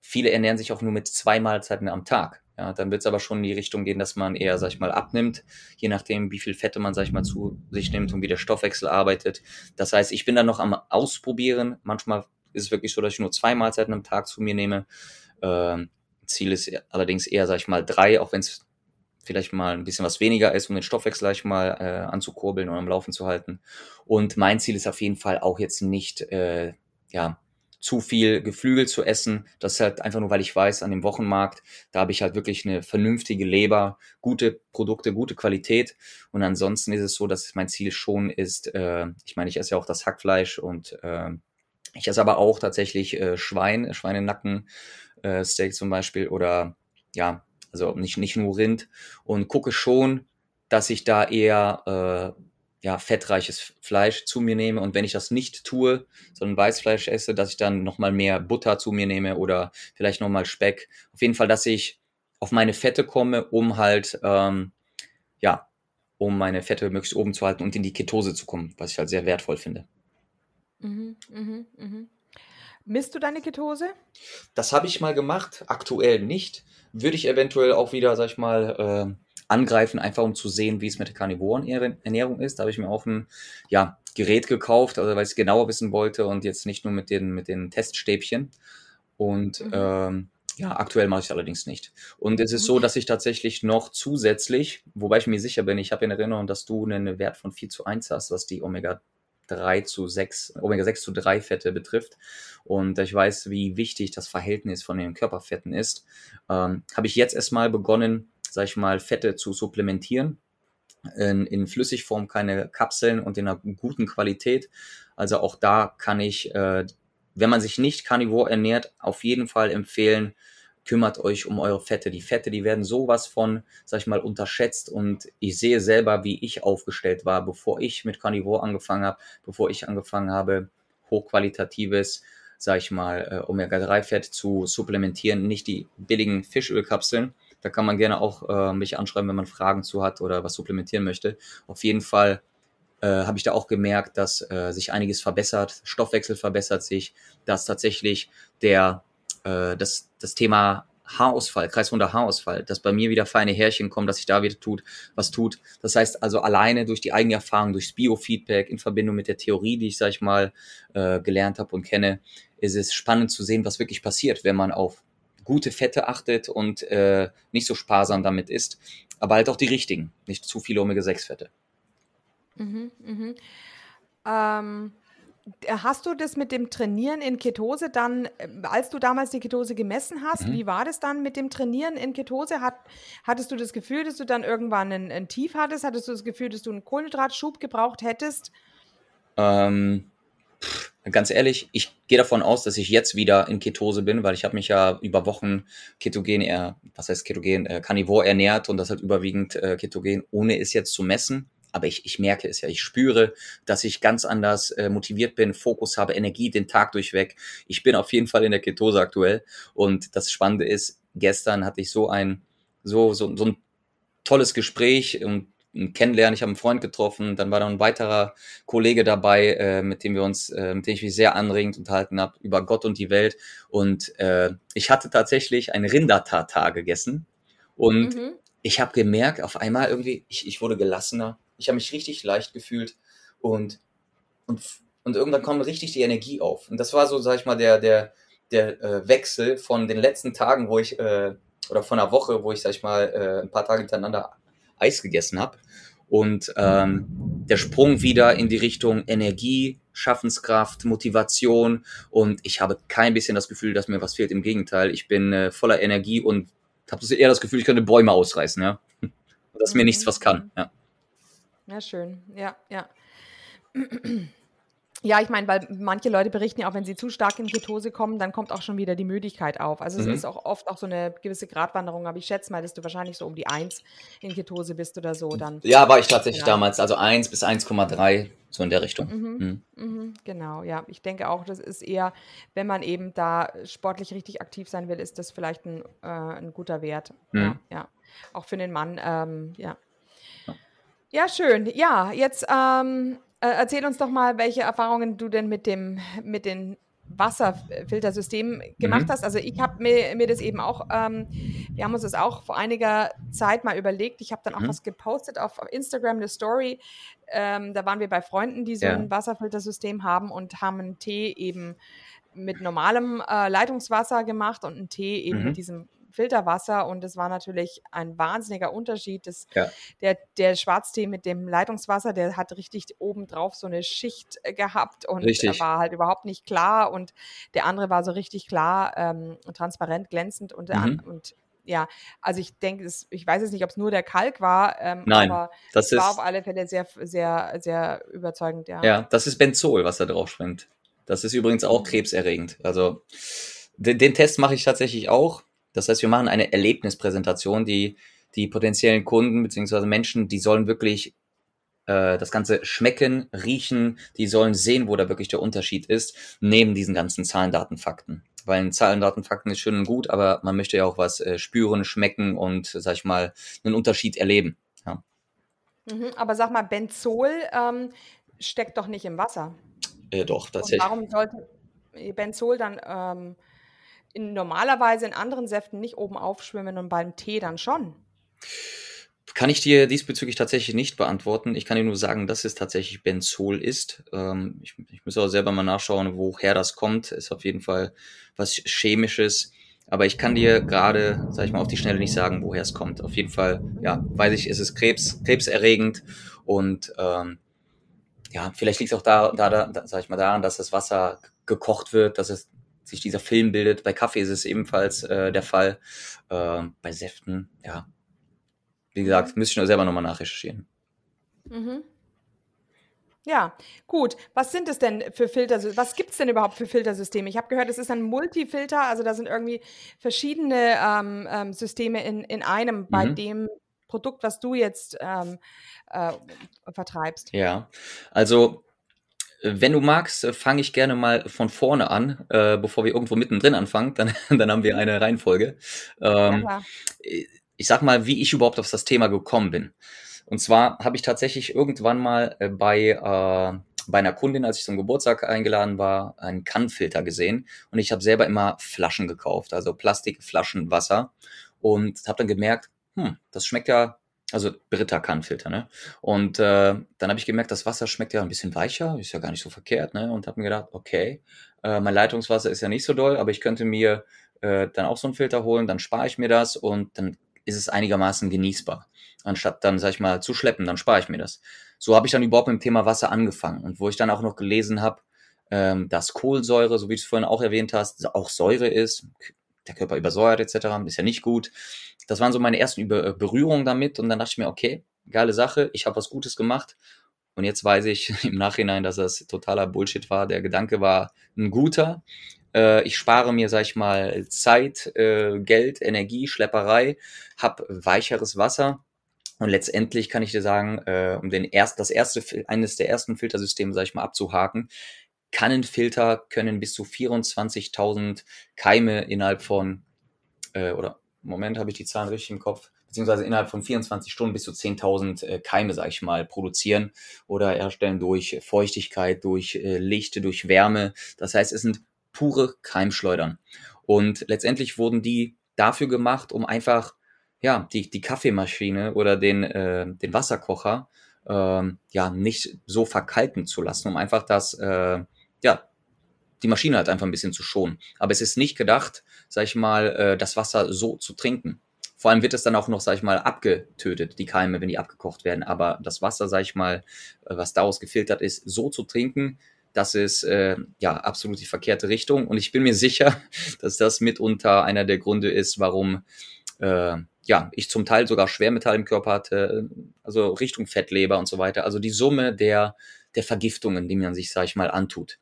viele ernähren sich auch nur mit zwei Mahlzeiten am Tag. Ja, dann wird es aber schon in die Richtung gehen, dass man eher, sag ich mal, abnimmt, je nachdem, wie viel Fette man, sag ich mal, zu sich nimmt und wie der Stoffwechsel arbeitet. Das heißt, ich bin dann noch am Ausprobieren. Manchmal ist es wirklich so, dass ich nur zwei Mahlzeiten am Tag zu mir nehme. Ähm, Ziel ist allerdings eher, sag ich mal, drei, auch wenn es vielleicht mal ein bisschen was weniger ist, um den Stoffwechsel gleich mal äh, anzukurbeln und am Laufen zu halten. Und mein Ziel ist auf jeden Fall auch jetzt nicht, äh, ja, zu viel Geflügel zu essen. Das ist halt einfach nur, weil ich weiß, an dem Wochenmarkt, da habe ich halt wirklich eine vernünftige Leber, gute Produkte, gute Qualität. Und ansonsten ist es so, dass mein Ziel schon ist, äh, ich meine, ich esse ja auch das Hackfleisch und äh, ich esse aber auch tatsächlich äh, Schwein, Schweinenacken, äh, Steak zum Beispiel oder ja, also nicht, nicht nur Rind und gucke schon, dass ich da eher äh, ja, fettreiches Fleisch zu mir nehme und wenn ich das nicht tue, sondern Weißfleisch esse, dass ich dann nochmal mehr Butter zu mir nehme oder vielleicht nochmal Speck. Auf jeden Fall, dass ich auf meine Fette komme, um halt, ähm, ja, um meine Fette möglichst oben zu halten und in die Ketose zu kommen, was ich halt sehr wertvoll finde. Mhm, mhm, mhm. Misst du deine Ketose? Das habe ich mal gemacht, aktuell nicht. Würde ich eventuell auch wieder, sag ich mal, äh, angreifen, einfach um zu sehen, wie es mit der Karnivorenernährung ist. Da habe ich mir auch ein ja, Gerät gekauft, also weil ich es genauer wissen wollte und jetzt nicht nur mit den, mit den Teststäbchen. Und mhm. ähm, ja, aktuell mache ich es allerdings nicht. Und es ist mhm. so, dass ich tatsächlich noch zusätzlich, wobei ich mir sicher bin, ich habe in Erinnerung, dass du einen Wert von 4 zu 1 hast, was die Omega 3 zu 6, Omega 6 zu 3 Fette betrifft. Und ich weiß, wie wichtig das Verhältnis von den Körperfetten ist. Ähm, habe ich jetzt erstmal begonnen, sag ich mal, Fette zu supplementieren. In, in Flüssigform keine Kapseln und in einer guten Qualität. Also auch da kann ich, äh, wenn man sich nicht carnivore ernährt, auf jeden Fall empfehlen, kümmert euch um eure Fette. Die Fette, die werden sowas von, sag ich mal, unterschätzt und ich sehe selber, wie ich aufgestellt war, bevor ich mit Carnivore angefangen habe, bevor ich angefangen habe, hochqualitatives, sag ich mal, äh, Omega-3-Fett zu supplementieren, nicht die billigen Fischölkapseln, da kann man gerne auch äh, mich anschreiben, wenn man Fragen zu hat oder was supplementieren möchte. Auf jeden Fall äh, habe ich da auch gemerkt, dass äh, sich einiges verbessert, Stoffwechsel verbessert sich, dass tatsächlich der, äh, das, das Thema Haarausfall, kreisrunder Haarausfall, dass bei mir wieder feine Härchen kommen, dass sich da wieder tut, was tut. Das heißt also alleine durch die eigene Erfahrung, durchs Biofeedback in Verbindung mit der Theorie, die ich, sag ich mal, äh, gelernt habe und kenne, ist es spannend zu sehen, was wirklich passiert, wenn man auf gute Fette achtet und äh, nicht so sparsam damit ist, aber halt auch die richtigen, nicht zu viele Omega-6-Fette. Mhm, mhm. Ähm, hast du das mit dem Trainieren in Ketose dann, äh, als du damals die Ketose gemessen hast, mhm. wie war das dann mit dem Trainieren in Ketose? Hat, hattest du das Gefühl, dass du dann irgendwann ein, ein Tief hattest? Hattest du das Gefühl, dass du einen Kohlenhydratschub gebraucht hättest? Ähm, ganz ehrlich, ich gehe davon aus, dass ich jetzt wieder in Ketose bin, weil ich habe mich ja über Wochen ketogen, eher, was heißt ketogen, äh, Carnivore ernährt und das halt überwiegend äh, ketogen, ohne es jetzt zu messen. Aber ich, ich merke es ja, ich spüre, dass ich ganz anders äh, motiviert bin, Fokus habe, Energie den Tag durchweg. Ich bin auf jeden Fall in der Ketose aktuell. Und das Spannende ist, gestern hatte ich so ein, so, so, so ein tolles Gespräch und ein Kennenlernen. Ich habe einen Freund getroffen, dann war da ein weiterer Kollege dabei, äh, mit dem wir uns, äh, mit dem ich mich sehr anregend unterhalten habe über Gott und die Welt. Und äh, ich hatte tatsächlich ein Rindertartar gegessen und mhm. ich habe gemerkt, auf einmal irgendwie, ich, ich wurde gelassener, ich habe mich richtig leicht gefühlt und und und irgendwann kommt richtig die Energie auf. Und das war so, sag ich mal, der der der äh, Wechsel von den letzten Tagen, wo ich äh, oder von einer Woche, wo ich, sag ich mal, äh, ein paar Tage hintereinander Eis gegessen habe. Und ähm, der Sprung wieder in die Richtung Energie, Schaffenskraft, Motivation. Und ich habe kein bisschen das Gefühl, dass mir was fehlt. Im Gegenteil, ich bin äh, voller Energie und habe eher das Gefühl, ich könnte Bäume ausreißen, ja. Und (laughs) dass mhm. mir nichts was kann, ja. Ja, schön. Ja, ja. Ja, ich meine, weil manche Leute berichten ja auch, wenn sie zu stark in Ketose kommen, dann kommt auch schon wieder die Müdigkeit auf. Also es mhm. ist auch oft auch so eine gewisse Gratwanderung, aber ich schätze mal, dass du wahrscheinlich so um die 1 in Ketose bist oder so dann. Ja, war ich tatsächlich ja. damals, also 1 bis 1,3, so in der Richtung. Mhm. Mhm. mhm. Genau, ja. Ich denke auch, das ist eher, wenn man eben da sportlich richtig aktiv sein will, ist das vielleicht ein, äh, ein guter Wert. Ja, mhm. ja. Auch für den Mann, ähm, ja. Ja, schön. Ja, jetzt ähm, äh, erzähl uns doch mal, welche Erfahrungen du denn mit dem, mit den Wasserfiltersystem gemacht mhm. hast. Also ich habe mir, mir das eben auch, ähm, wir haben uns das auch vor einiger Zeit mal überlegt. Ich habe dann auch mhm. was gepostet auf, Instagram, eine Story. Ähm, da waren wir bei Freunden, die so ja. ein Wasserfiltersystem haben und haben einen Tee eben mit normalem äh, Leitungswasser gemacht und einen Tee eben mhm. mit diesem Filterwasser und es war natürlich ein wahnsinniger Unterschied. Das, ja. der, der Schwarztee mit dem Leitungswasser, der hat richtig obendrauf so eine Schicht äh, gehabt und richtig. war halt überhaupt nicht klar und der andere war so richtig klar, ähm, transparent, glänzend und, mhm. und ja, also ich denke, ich weiß jetzt nicht, ob es nur der Kalk war, ähm, Nein, aber das war auf alle Fälle sehr, sehr, sehr überzeugend, ja. Ja, das ist Benzol, was da drauf schwimmt. Das ist übrigens auch mhm. krebserregend. Also den, den Test mache ich tatsächlich auch. Das heißt, wir machen eine Erlebnispräsentation, die die potenziellen Kunden beziehungsweise Menschen, die sollen wirklich äh, das Ganze schmecken, riechen, die sollen sehen, wo da wirklich der Unterschied ist, neben diesen ganzen Zahlen, Daten, Fakten. Weil ein Zahlen, Daten, Fakten ist schön und gut, aber man möchte ja auch was äh, spüren, schmecken und, sag ich mal, einen Unterschied erleben. Ja. Mhm, aber sag mal, Benzol ähm, steckt doch nicht im Wasser. Äh, doch, tatsächlich. Und warum sollte Benzol dann ähm, in normalerweise in anderen Säften nicht oben aufschwimmen und beim Tee dann schon? Kann ich dir diesbezüglich tatsächlich nicht beantworten. Ich kann dir nur sagen, dass es tatsächlich Benzol ist. Ähm, ich, ich muss auch selber mal nachschauen, woher das kommt. Ist auf jeden Fall was Chemisches. Aber ich kann dir gerade, sag ich mal, auf die Schnelle nicht sagen, woher es kommt. Auf jeden Fall, ja, weiß ich, ist es Krebs, krebserregend und ähm, ja, vielleicht liegt es auch da, da, da, sag ich mal, daran, dass das Wasser gekocht wird, dass es sich dieser Film bildet. Bei Kaffee ist es ebenfalls äh, der Fall. Äh, bei Säften, ja. Wie gesagt, müsste ich nur selber nochmal nachrecherchieren. Mhm. Ja, gut. Was sind es denn für Filter? Was gibt es denn überhaupt für Filtersysteme? Ich habe gehört, es ist ein Multifilter, also da sind irgendwie verschiedene ähm, ähm, Systeme in, in einem bei mhm. dem Produkt, was du jetzt ähm, äh, vertreibst. Ja, also wenn du magst, fange ich gerne mal von vorne an, äh, bevor wir irgendwo mittendrin anfangen. Dann, (laughs) dann haben wir eine Reihenfolge. Ähm, ja, ich sag mal, wie ich überhaupt auf das Thema gekommen bin. Und zwar habe ich tatsächlich irgendwann mal äh, bei, äh, bei einer Kundin, als ich zum Geburtstag eingeladen war, einen Kannfilter gesehen. Und ich habe selber immer Flaschen gekauft, also Plastikflaschen Wasser. Und habe dann gemerkt, hm, das schmeckt ja also Britta Kannfilter, ne? Und äh, dann habe ich gemerkt, das Wasser schmeckt ja ein bisschen weicher, ist ja gar nicht so verkehrt, ne? Und habe mir gedacht, okay, äh, mein Leitungswasser ist ja nicht so doll, aber ich könnte mir äh, dann auch so einen Filter holen, dann spare ich mir das und dann ist es einigermaßen genießbar. Anstatt dann, sag ich mal, zu schleppen, dann spare ich mir das. So habe ich dann überhaupt mit dem Thema Wasser angefangen. Und wo ich dann auch noch gelesen habe, ähm, dass Kohlsäure, so wie du es vorhin auch erwähnt hast, auch Säure ist, der Körper übersäuert etc., ist ja nicht gut. Das waren so meine ersten Über äh, Berührungen damit und dann dachte ich mir, okay, geile Sache, ich habe was Gutes gemacht und jetzt weiß ich (laughs) im Nachhinein, dass das totaler Bullshit war. Der Gedanke war ein guter. Äh, ich spare mir, sag ich mal, Zeit, äh, Geld, Energie, Schlepperei, hab weicheres Wasser. Und letztendlich kann ich dir sagen, um den erst, das erste, eines der ersten Filtersysteme, sag ich mal, abzuhaken, Kannenfilter können bis zu 24.000 Keime innerhalb von, äh, oder Moment habe ich die Zahlen richtig im Kopf, beziehungsweise innerhalb von 24 Stunden bis zu 10.000 äh, Keime, sage ich mal, produzieren oder erstellen durch Feuchtigkeit, durch äh, Licht, durch Wärme. Das heißt, es sind pure Keimschleudern. Und letztendlich wurden die dafür gemacht, um einfach ja die, die Kaffeemaschine oder den, äh, den Wasserkocher ähm, ja nicht so verkalten zu lassen, um einfach das äh, ja, die Maschine halt einfach ein bisschen zu schonen. Aber es ist nicht gedacht, sag ich mal, äh, das Wasser so zu trinken. Vor allem wird es dann auch noch, sag ich mal, abgetötet, die Keime, wenn die abgekocht werden. Aber das Wasser, sag ich mal, äh, was daraus gefiltert ist, so zu trinken, das ist äh, ja absolut die verkehrte Richtung. Und ich bin mir (laughs) sicher, dass das mitunter einer der Gründe ist, warum äh, ja ich zum Teil sogar Schwermetall im Körper hatte, also Richtung Fettleber und so weiter. Also die Summe der der Vergiftungen, die man sich, sag ich mal, antut.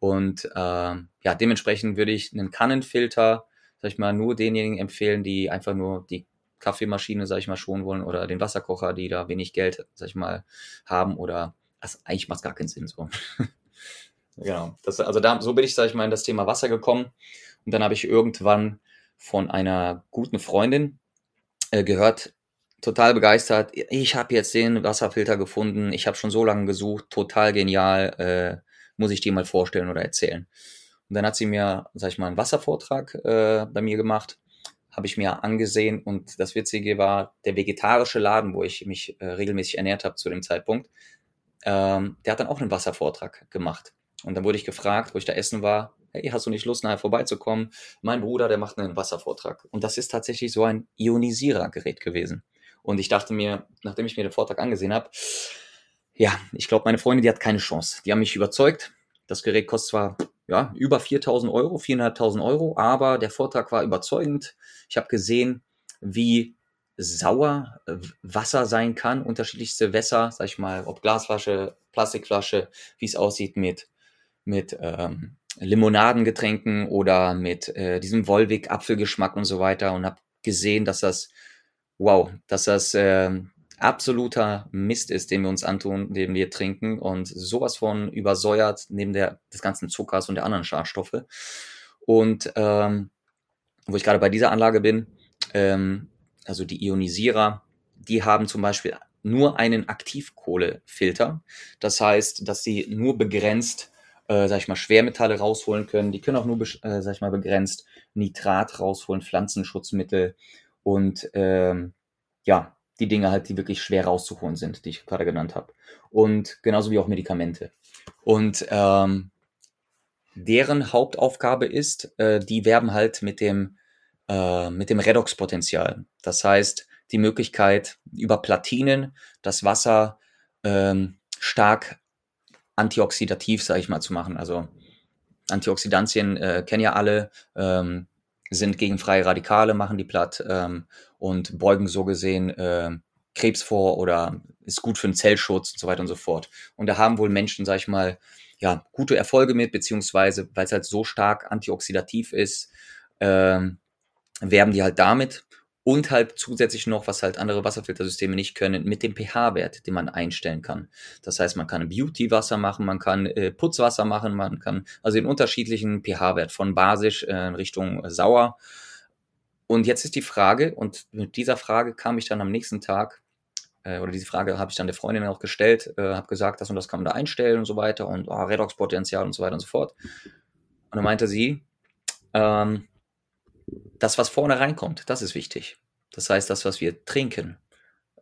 Und äh, ja, dementsprechend würde ich einen Kannenfilter, sag ich mal, nur denjenigen empfehlen, die einfach nur die Kaffeemaschine, sag ich mal, schonen wollen oder den Wasserkocher, die da wenig Geld, sag ich mal, haben oder also eigentlich macht es gar keinen Sinn so. (laughs) genau. Das, also da, so bin ich, sag ich mal, in das Thema Wasser gekommen. Und dann habe ich irgendwann von einer guten Freundin äh, gehört, total begeistert. Ich habe jetzt den Wasserfilter gefunden. Ich habe schon so lange gesucht. Total genial. Muss ich dir mal vorstellen oder erzählen. Und dann hat sie mir, sag ich mal, einen Wasservortrag äh, bei mir gemacht, habe ich mir angesehen und das Witzige war, der vegetarische Laden, wo ich mich äh, regelmäßig ernährt habe zu dem Zeitpunkt, ähm, der hat dann auch einen Wasservortrag gemacht. Und dann wurde ich gefragt, wo ich da essen war, hey, hast du nicht Lust, nachher vorbeizukommen? Mein Bruder, der macht einen Wasservortrag. Und das ist tatsächlich so ein Ionisierergerät gewesen. Und ich dachte mir, nachdem ich mir den Vortrag angesehen habe, ja, ich glaube, meine Freundin, die hat keine Chance. Die haben mich überzeugt. Das Gerät kostet zwar ja, über 4000 Euro, 4.500 Euro, aber der Vortrag war überzeugend. Ich habe gesehen, wie sauer äh, Wasser sein kann, unterschiedlichste Wässer, sag ich mal, ob Glasflasche, Plastikflasche, wie es aussieht mit, mit ähm, Limonadengetränken oder mit äh, diesem Wolwig Apfelgeschmack und so weiter und habe gesehen, dass das wow, dass das äh, absoluter Mist ist, den wir uns antun, den wir trinken und sowas von übersäuert neben der des ganzen Zuckers und der anderen Schadstoffe. Und ähm, wo ich gerade bei dieser Anlage bin, ähm, also die Ionisierer, die haben zum Beispiel nur einen Aktivkohlefilter. Das heißt, dass sie nur begrenzt, äh, sag ich mal, Schwermetalle rausholen können. Die können auch nur, äh, sag ich mal, begrenzt Nitrat rausholen, Pflanzenschutzmittel und ähm, ja, die Dinge halt, die wirklich schwer rauszuholen sind, die ich gerade genannt habe. Und genauso wie auch Medikamente. Und ähm, deren Hauptaufgabe ist, äh, die werben halt mit dem, äh, mit dem Redoxpotenzial. Das heißt, die Möglichkeit, über Platinen das Wasser ähm, stark antioxidativ, sage ich mal, zu machen. Also Antioxidantien äh, kennen ja alle, ähm, sind gegen freie Radikale, machen die platt ähm, und beugen so gesehen äh, Krebs vor oder ist gut für den Zellschutz und so weiter und so fort. Und da haben wohl Menschen, sag ich mal, ja, gute Erfolge mit, beziehungsweise weil es halt so stark antioxidativ ist, ähm, werben die halt damit und halt zusätzlich noch, was halt andere Wasserfiltersysteme nicht können, mit dem pH-Wert, den man einstellen kann. Das heißt, man kann Beauty-Wasser machen, man kann äh, Putzwasser machen, man kann also den unterschiedlichen pH-Wert von basisch äh, Richtung äh, sauer. Und jetzt ist die Frage, und mit dieser Frage kam ich dann am nächsten Tag, äh, oder diese Frage habe ich dann der Freundin auch gestellt, äh, habe gesagt, das und das kann man da einstellen und so weiter und oh, Redox-Potenzial und so weiter und so fort. Und dann meinte sie, ähm, das, was vorne reinkommt, das ist wichtig. Das heißt, das, was wir trinken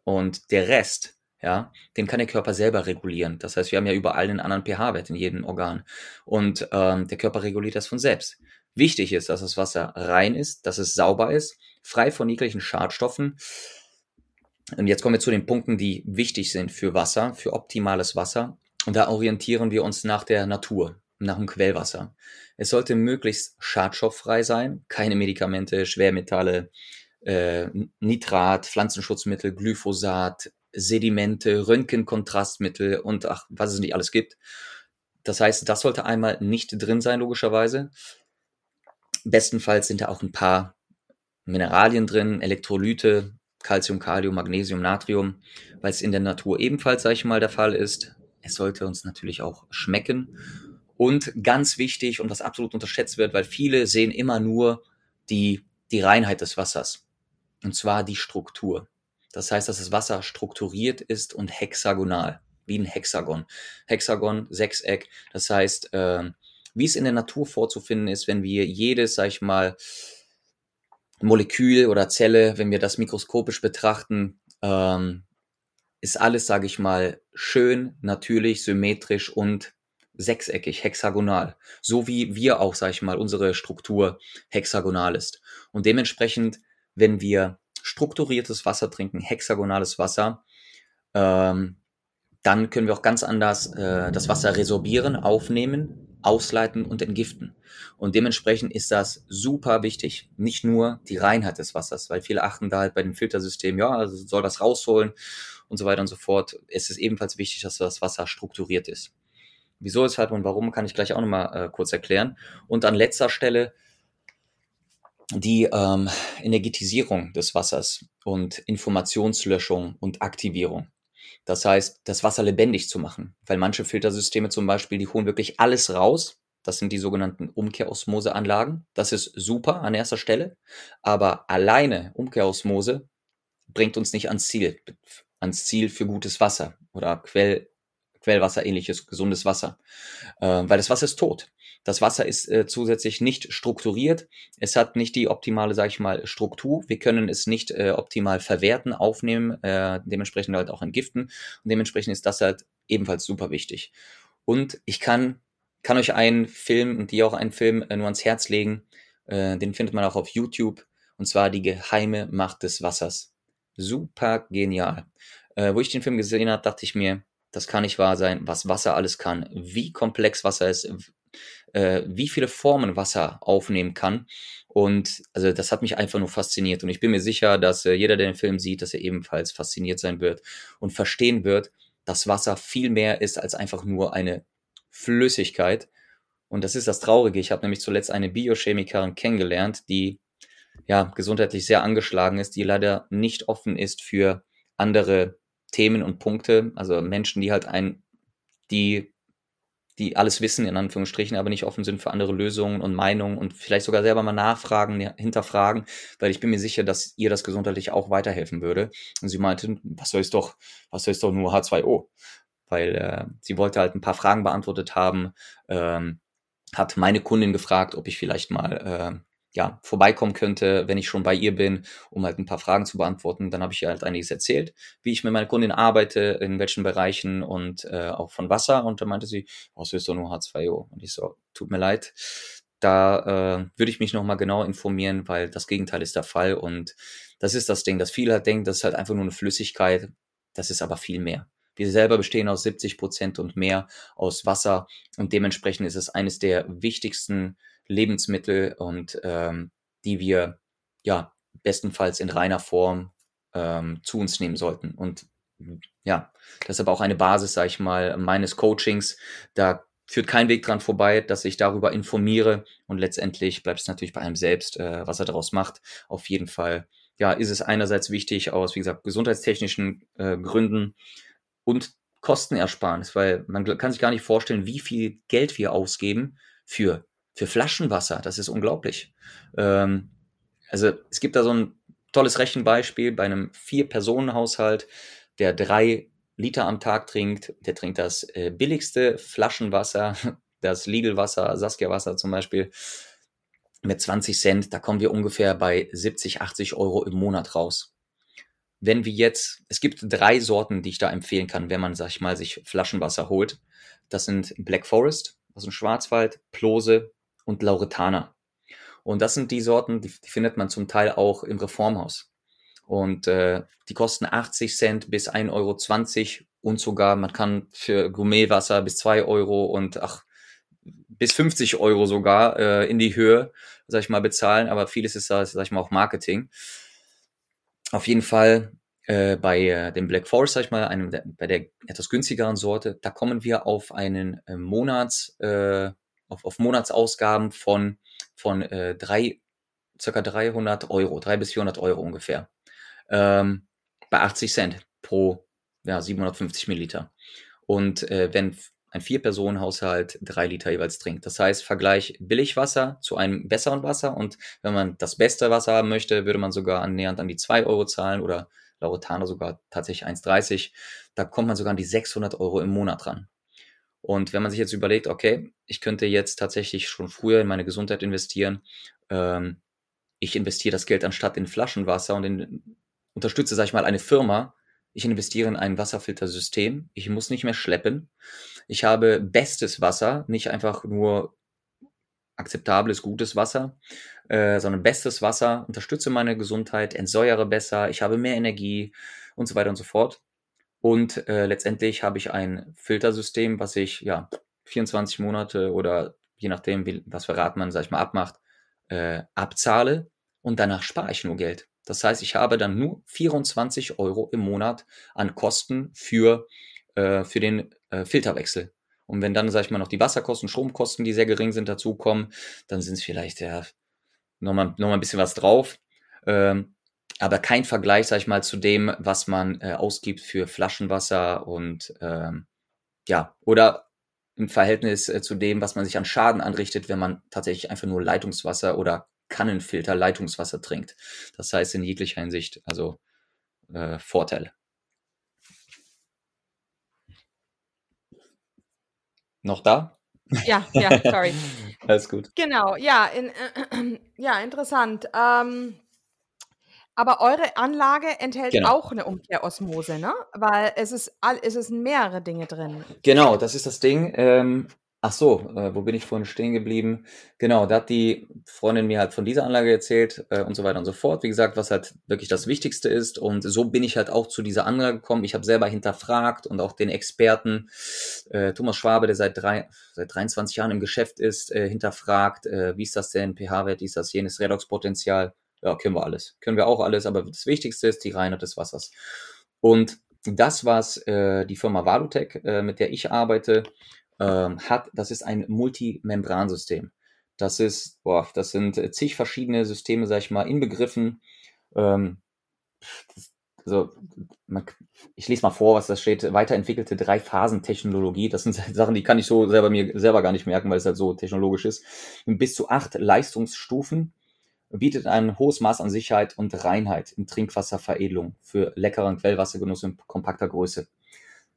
und der Rest, ja, den kann der Körper selber regulieren. Das heißt, wir haben ja überall einen anderen pH-Wert in jedem Organ und ähm, der Körper reguliert das von selbst. Wichtig ist, dass das Wasser rein ist, dass es sauber ist, frei von jeglichen Schadstoffen. Und jetzt kommen wir zu den Punkten, die wichtig sind für Wasser, für optimales Wasser. Und da orientieren wir uns nach der Natur nach dem Quellwasser. Es sollte möglichst schadstofffrei sein, keine Medikamente, Schwermetalle, äh, Nitrat, Pflanzenschutzmittel, Glyphosat, Sedimente, Röntgenkontrastmittel und ach, was es nicht alles gibt. Das heißt, das sollte einmal nicht drin sein, logischerweise. Bestenfalls sind da auch ein paar Mineralien drin, Elektrolyte, Calcium, Kalium, Magnesium, Natrium, weil es in der Natur ebenfalls, sage ich mal, der Fall ist. Es sollte uns natürlich auch schmecken und ganz wichtig und was absolut unterschätzt wird, weil viele sehen immer nur die, die Reinheit des Wassers. Und zwar die Struktur. Das heißt, dass das Wasser strukturiert ist und hexagonal, wie ein Hexagon. Hexagon, Sechseck. Das heißt, äh, wie es in der Natur vorzufinden ist, wenn wir jedes, sag ich mal, Molekül oder Zelle, wenn wir das mikroskopisch betrachten, ähm, ist alles, sage ich mal, schön, natürlich, symmetrisch und sechseckig, hexagonal. So wie wir auch, sag ich mal, unsere Struktur hexagonal ist. Und dementsprechend, wenn wir strukturiertes Wasser trinken, hexagonales Wasser, ähm, dann können wir auch ganz anders äh, das Wasser resorbieren, aufnehmen, ausleiten und entgiften. Und dementsprechend ist das super wichtig. Nicht nur die Reinheit des Wassers, weil viele achten da halt bei dem Filtersystem, ja, also soll das rausholen und so weiter und so fort. Es ist ebenfalls wichtig, dass das Wasser strukturiert ist. Wieso, weshalb und warum kann ich gleich auch nochmal äh, kurz erklären. Und an letzter Stelle die ähm, Energetisierung des Wassers und Informationslöschung und Aktivierung. Das heißt, das Wasser lebendig zu machen, weil manche Filtersysteme zum Beispiel, die holen wirklich alles raus. Das sind die sogenannten Umkehrosmoseanlagen. Das ist super an erster Stelle, aber alleine Umkehrosmose bringt uns nicht ans Ziel, ans Ziel für gutes Wasser oder Quell, Quellwasser ähnliches, gesundes Wasser. Äh, weil das Wasser ist tot. Das Wasser ist äh, zusätzlich nicht strukturiert. Es hat nicht die optimale, sage ich mal, Struktur. Wir können es nicht äh, optimal verwerten, aufnehmen, äh, dementsprechend halt auch entgiften. Und dementsprechend ist das halt ebenfalls super wichtig. Und ich kann, kann euch einen Film und dir auch einen Film äh, nur ans Herz legen. Äh, den findet man auch auf YouTube. Und zwar die geheime Macht des Wassers. Super genial. Äh, wo ich den Film gesehen habe, dachte ich mir, das kann nicht wahr sein, was Wasser alles kann, wie komplex Wasser ist, äh, wie viele Formen Wasser aufnehmen kann. Und also das hat mich einfach nur fasziniert. Und ich bin mir sicher, dass äh, jeder, der den Film sieht, dass er ebenfalls fasziniert sein wird und verstehen wird, dass Wasser viel mehr ist als einfach nur eine Flüssigkeit. Und das ist das Traurige. Ich habe nämlich zuletzt eine Biochemikerin kennengelernt, die ja gesundheitlich sehr angeschlagen ist, die leider nicht offen ist für andere Themen und Punkte. Also Menschen, die halt ein, die die alles wissen, in Anführungsstrichen, aber nicht offen sind für andere Lösungen und Meinungen und vielleicht sogar selber mal nachfragen, hinterfragen, weil ich bin mir sicher, dass ihr das gesundheitlich auch weiterhelfen würde. Und sie meinte, was soll ich doch, was soll ich doch nur H2O? Weil äh, sie wollte halt ein paar Fragen beantwortet haben, ähm, hat meine Kundin gefragt, ob ich vielleicht mal äh, ja, vorbeikommen könnte, wenn ich schon bei ihr bin, um halt ein paar Fragen zu beantworten. Dann habe ich ihr halt einiges erzählt, wie ich mit meiner Kundin arbeite, in welchen Bereichen und äh, auch von Wasser. Und dann meinte sie, oh, es ist doch nur H2O. Und ich so, tut mir leid. Da äh, würde ich mich nochmal genau informieren, weil das Gegenteil ist der Fall. Und das ist das Ding, dass viele halt denken, das ist halt einfach nur eine Flüssigkeit. Das ist aber viel mehr. Wir selber bestehen aus 70 Prozent und mehr aus Wasser und dementsprechend ist es eines der wichtigsten Lebensmittel und ähm, die wir ja bestenfalls in reiner Form ähm, zu uns nehmen sollten. Und ja, das ist aber auch eine Basis, sage ich mal, meines Coachings. Da führt kein Weg dran vorbei, dass ich darüber informiere und letztendlich bleibt es natürlich bei einem selbst, äh, was er daraus macht. Auf jeden Fall, ja, ist es einerseits wichtig aus, wie gesagt, gesundheitstechnischen äh, Gründen und Kostenersparnis, weil man kann sich gar nicht vorstellen, wie viel Geld wir ausgeben für für Flaschenwasser. Das ist unglaublich. Ähm, also es gibt da so ein tolles Rechenbeispiel bei einem Vier-Personen-Haushalt, der drei Liter am Tag trinkt. Der trinkt das äh, billigste Flaschenwasser, (laughs) das Lidl-Wasser, Saskia-Wasser zum Beispiel, mit 20 Cent. Da kommen wir ungefähr bei 70, 80 Euro im Monat raus. Wenn wir jetzt, es gibt drei Sorten, die ich da empfehlen kann, wenn man, sag ich mal, sich Flaschenwasser holt. Das sind Black Forest aus dem Schwarzwald, Plose und Lauretana. Und das sind die Sorten, die, die findet man zum Teil auch im Reformhaus. Und äh, die kosten 80 Cent bis 1,20 Euro und sogar, man kann für Gourmetwasser bis 2 Euro und ach, bis 50 Euro sogar äh, in die Höhe, sag ich mal, bezahlen. Aber vieles ist, sag ich mal, auch Marketing. Auf jeden Fall äh, bei äh, dem Black Forest, sag ich mal, einem der, bei der etwas günstigeren Sorte, da kommen wir auf einen äh, Monats, äh, auf, auf Monatsausgaben von, von äh, drei, circa 300 Euro, 300 bis 400 Euro ungefähr. Ähm, bei 80 Cent pro ja, 750 Milliliter. Und äh, wenn ein Vier-Personen-Haushalt drei Liter jeweils trinkt. Das heißt, Vergleich Billigwasser zu einem besseren Wasser. Und wenn man das beste Wasser haben möchte, würde man sogar annähernd an die 2 Euro zahlen oder Lauretano sogar tatsächlich 1,30. Da kommt man sogar an die 600 Euro im Monat ran. Und wenn man sich jetzt überlegt, okay, ich könnte jetzt tatsächlich schon früher in meine Gesundheit investieren, ähm, ich investiere das Geld anstatt in Flaschenwasser und in, unterstütze, sag ich mal, eine Firma. Ich investiere in ein Wasserfiltersystem. Ich muss nicht mehr schleppen. Ich habe bestes Wasser, nicht einfach nur akzeptables, gutes Wasser, äh, sondern bestes Wasser, unterstütze meine Gesundheit, entsäuere besser, ich habe mehr Energie und so weiter und so fort. Und äh, letztendlich habe ich ein Filtersystem, was ich ja 24 Monate oder je nachdem, wie, was für Rat man, sag ich mal, abmacht, äh, abzahle und danach spare ich nur Geld. Das heißt, ich habe dann nur 24 Euro im Monat an Kosten für, äh, für den äh, Filterwechsel. Und wenn dann, sag ich mal, noch die Wasserkosten, Stromkosten, die sehr gering sind, dazukommen, dann sind es vielleicht ja nochmal noch mal ein bisschen was drauf. Ähm, aber kein Vergleich, sag ich mal, zu dem, was man äh, ausgibt für Flaschenwasser und ähm, ja, oder im Verhältnis äh, zu dem, was man sich an Schaden anrichtet, wenn man tatsächlich einfach nur Leitungswasser oder Kannenfilter Leitungswasser trinkt. Das heißt in jeglicher Hinsicht, also äh, Vorteile. Noch da? Ja, ja, sorry. (laughs) Alles gut. Genau, ja, in, äh, ja, interessant. Ähm, aber eure Anlage enthält Genau. auch eine Umkehrosmose, ne? Weil es ist all, es ist mehrere Dinge drin. Genau, das ist das Ding. Ähm, ach so, äh, wo bin ich vorhin stehen geblieben? Genau, da hat die Freundin mir halt von dieser Anlage erzählt äh, und so weiter und so fort. Wie gesagt, was halt wirklich das Wichtigste ist. Und so bin ich halt auch zu dieser Anlage gekommen. Ich habe selber hinterfragt und auch den Experten, äh, Thomas Schwabe, der seit, drei, seit 23 Jahren im Geschäft ist, äh, hinterfragt, äh, wie ist das denn, pH-Wert, wie ist das, jenes Redoxpotenzial. Ja, können wir alles. Können wir auch alles, aber das Wichtigste ist die Reinheit des Wassers. Und das, was äh, die Firma Valutec, äh, mit der ich arbeite, ähm, hat, das ist ein Multimembransystem. Das ist, boah, das sind äh, zig verschiedene Systeme, sag ich mal, inbegriffen. Ähm, das, also, man, ich lese mal vor, was da steht. Weiterentwickelte Drei-Phasen-Technologie. Das sind (laughs) Sachen, die kann ich so selber mir selber gar nicht merken, weil es halt so technologisch ist. Bis zu acht Leistungsstufen bietet ein hohes Maß an Sicherheit und Reinheit in Trinkwasserveredelung für leckeren Quellwassergenuss in kompakter Größe.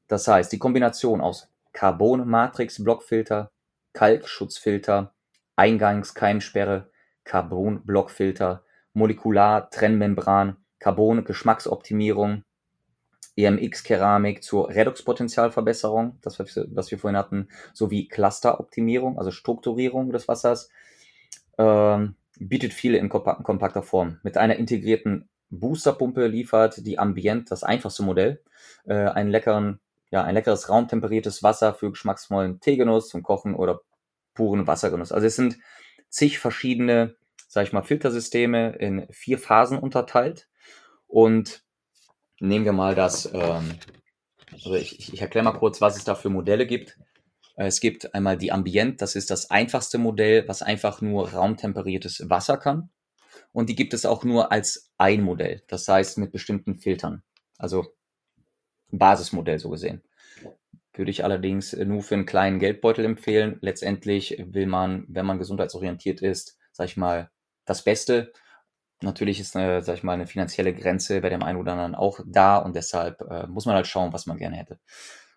Das heißt, die Kombination aus Carbon-Matrix-Blockfilter, Kalkschutzfilter, Eingangskeimsperre, Carbon-Blockfilter, Molekular-Trennmembran, Carbon-Geschmacksoptimierung, EMX-Keramik zur Redoxpotentialverbesserung, das was wir vorhin hatten, sowie Clusteroptimierung, also Strukturierung des Wassers, ähm, bietet viele in kompakter Form. Mit einer integrierten Boosterpumpe liefert die Ambient das einfachste Modell, äh, einen leckeren, ja, ein leckeres raumtemperiertes Wasser für geschmacksvollen Teegenuss zum Kochen oder puren Wassergenuss. Also es sind zig verschiedene, sag ich mal, Filtersysteme in vier Phasen unterteilt und nehmen wir mal das, ähm, also ich, ich erkläre mal kurz, was es da für Modelle gibt. Es gibt einmal die Ambient, das ist das einfachste Modell, was einfach nur raumtemperiertes Wasser kann. Und die gibt es auch nur als ein Modell, das heißt mit bestimmten Filtern. Also Basismodell so gesehen. Würde ich allerdings nur für einen kleinen Geldbeutel empfehlen. Letztendlich will man, wenn man gesundheitsorientiert ist, sag ich mal, das Beste. Natürlich ist eine, sag ich mal, eine finanzielle Grenze bei dem einen oder anderen auch da und deshalb äh, muss man halt schauen, was man gerne hätte.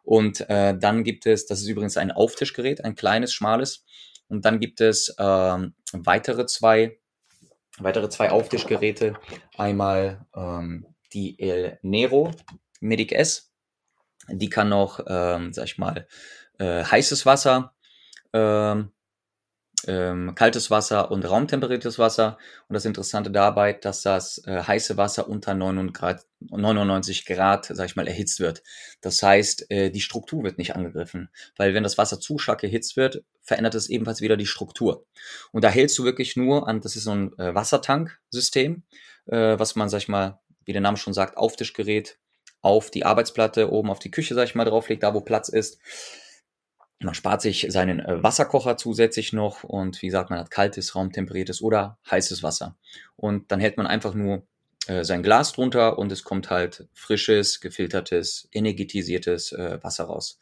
Und äh, dann gibt es, das ist übrigens ein Auftischgerät, ein kleines, schmales. Und dann gibt es ähm, weitere zwei, weitere zwei Auftischgeräte. Einmal ähm, die El Nero Medic S. Die kann noch, ähm, sag ich mal, äh, heißes Wasser, ähm, ähm, kaltes Wasser und raumtemperiertes Wasser. Und das Interessante dabei, dass das äh, heiße Wasser unter 99 Grad, 99 Grad, sag ich mal, erhitzt wird. Das heißt, äh, die Struktur wird nicht angegriffen, weil wenn das Wasser zu stark erhitzt wird, verändert es ebenfalls wieder die Struktur. Und da hältst du wirklich nur an, das ist so ein äh, Wassertanksystem, äh, was man, sag ich mal, wie der Name schon sagt, Auftischgerät auf die Arbeitsplatte, oben auf die Küche, sag ich mal, drauflegt, da wo Platz ist. Man spart sich seinen äh, Wasserkocher zusätzlich noch und wie gesagt, man hat kaltes, raumtemperiertes oder heißes Wasser. Und dann hält man einfach nur äh, sein Glas drunter und es kommt halt frisches, gefiltertes, energetisiertes äh, Wasser raus.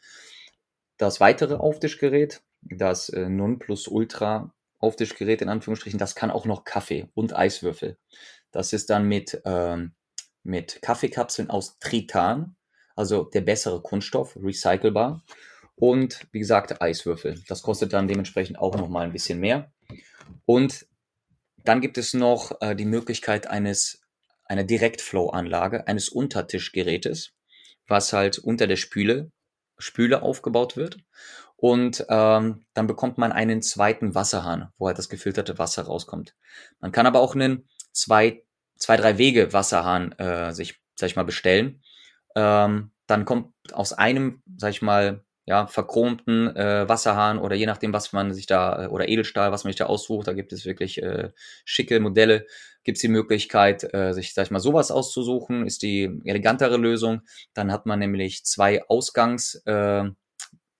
Das weitere Auftischgerät, das äh, Nonplusultra Auftischgerät in Anführungsstrichen, das kann auch noch Kaffee und Eiswürfel. Das ist dann mit, ähm, mit Kaffeekapseln aus Tritan, also der bessere Kunststoff, recycelbar und wie gesagt Eiswürfel. Das kostet dann dementsprechend auch noch mal ein bisschen mehr. Und dann gibt es noch äh, die Möglichkeit eines einer Direktflow-Anlage, eines Untertischgerätes, was halt unter der Spüle Spüle aufgebaut wird. Und ähm, dann bekommt man einen zweiten Wasserhahn, wo halt das gefilterte Wasser rauskommt. Man kann aber auch einen zwei, zwei drei Wege Wasserhahn äh, sich, sag ich mal, bestellen. Ähm, dann kommt aus einem, sag ich mal, ja, verchromten äh, Wasserhahn oder je nachdem, was man sich da, oder Edelstahl, was man sich da aussucht, da gibt es wirklich äh, schicke Modelle, gibt es die Möglichkeit, äh, sich, sag ich mal, sowas auszusuchen, ist die elegantere Lösung. Dann hat man nämlich zwei Ausgangs, äh,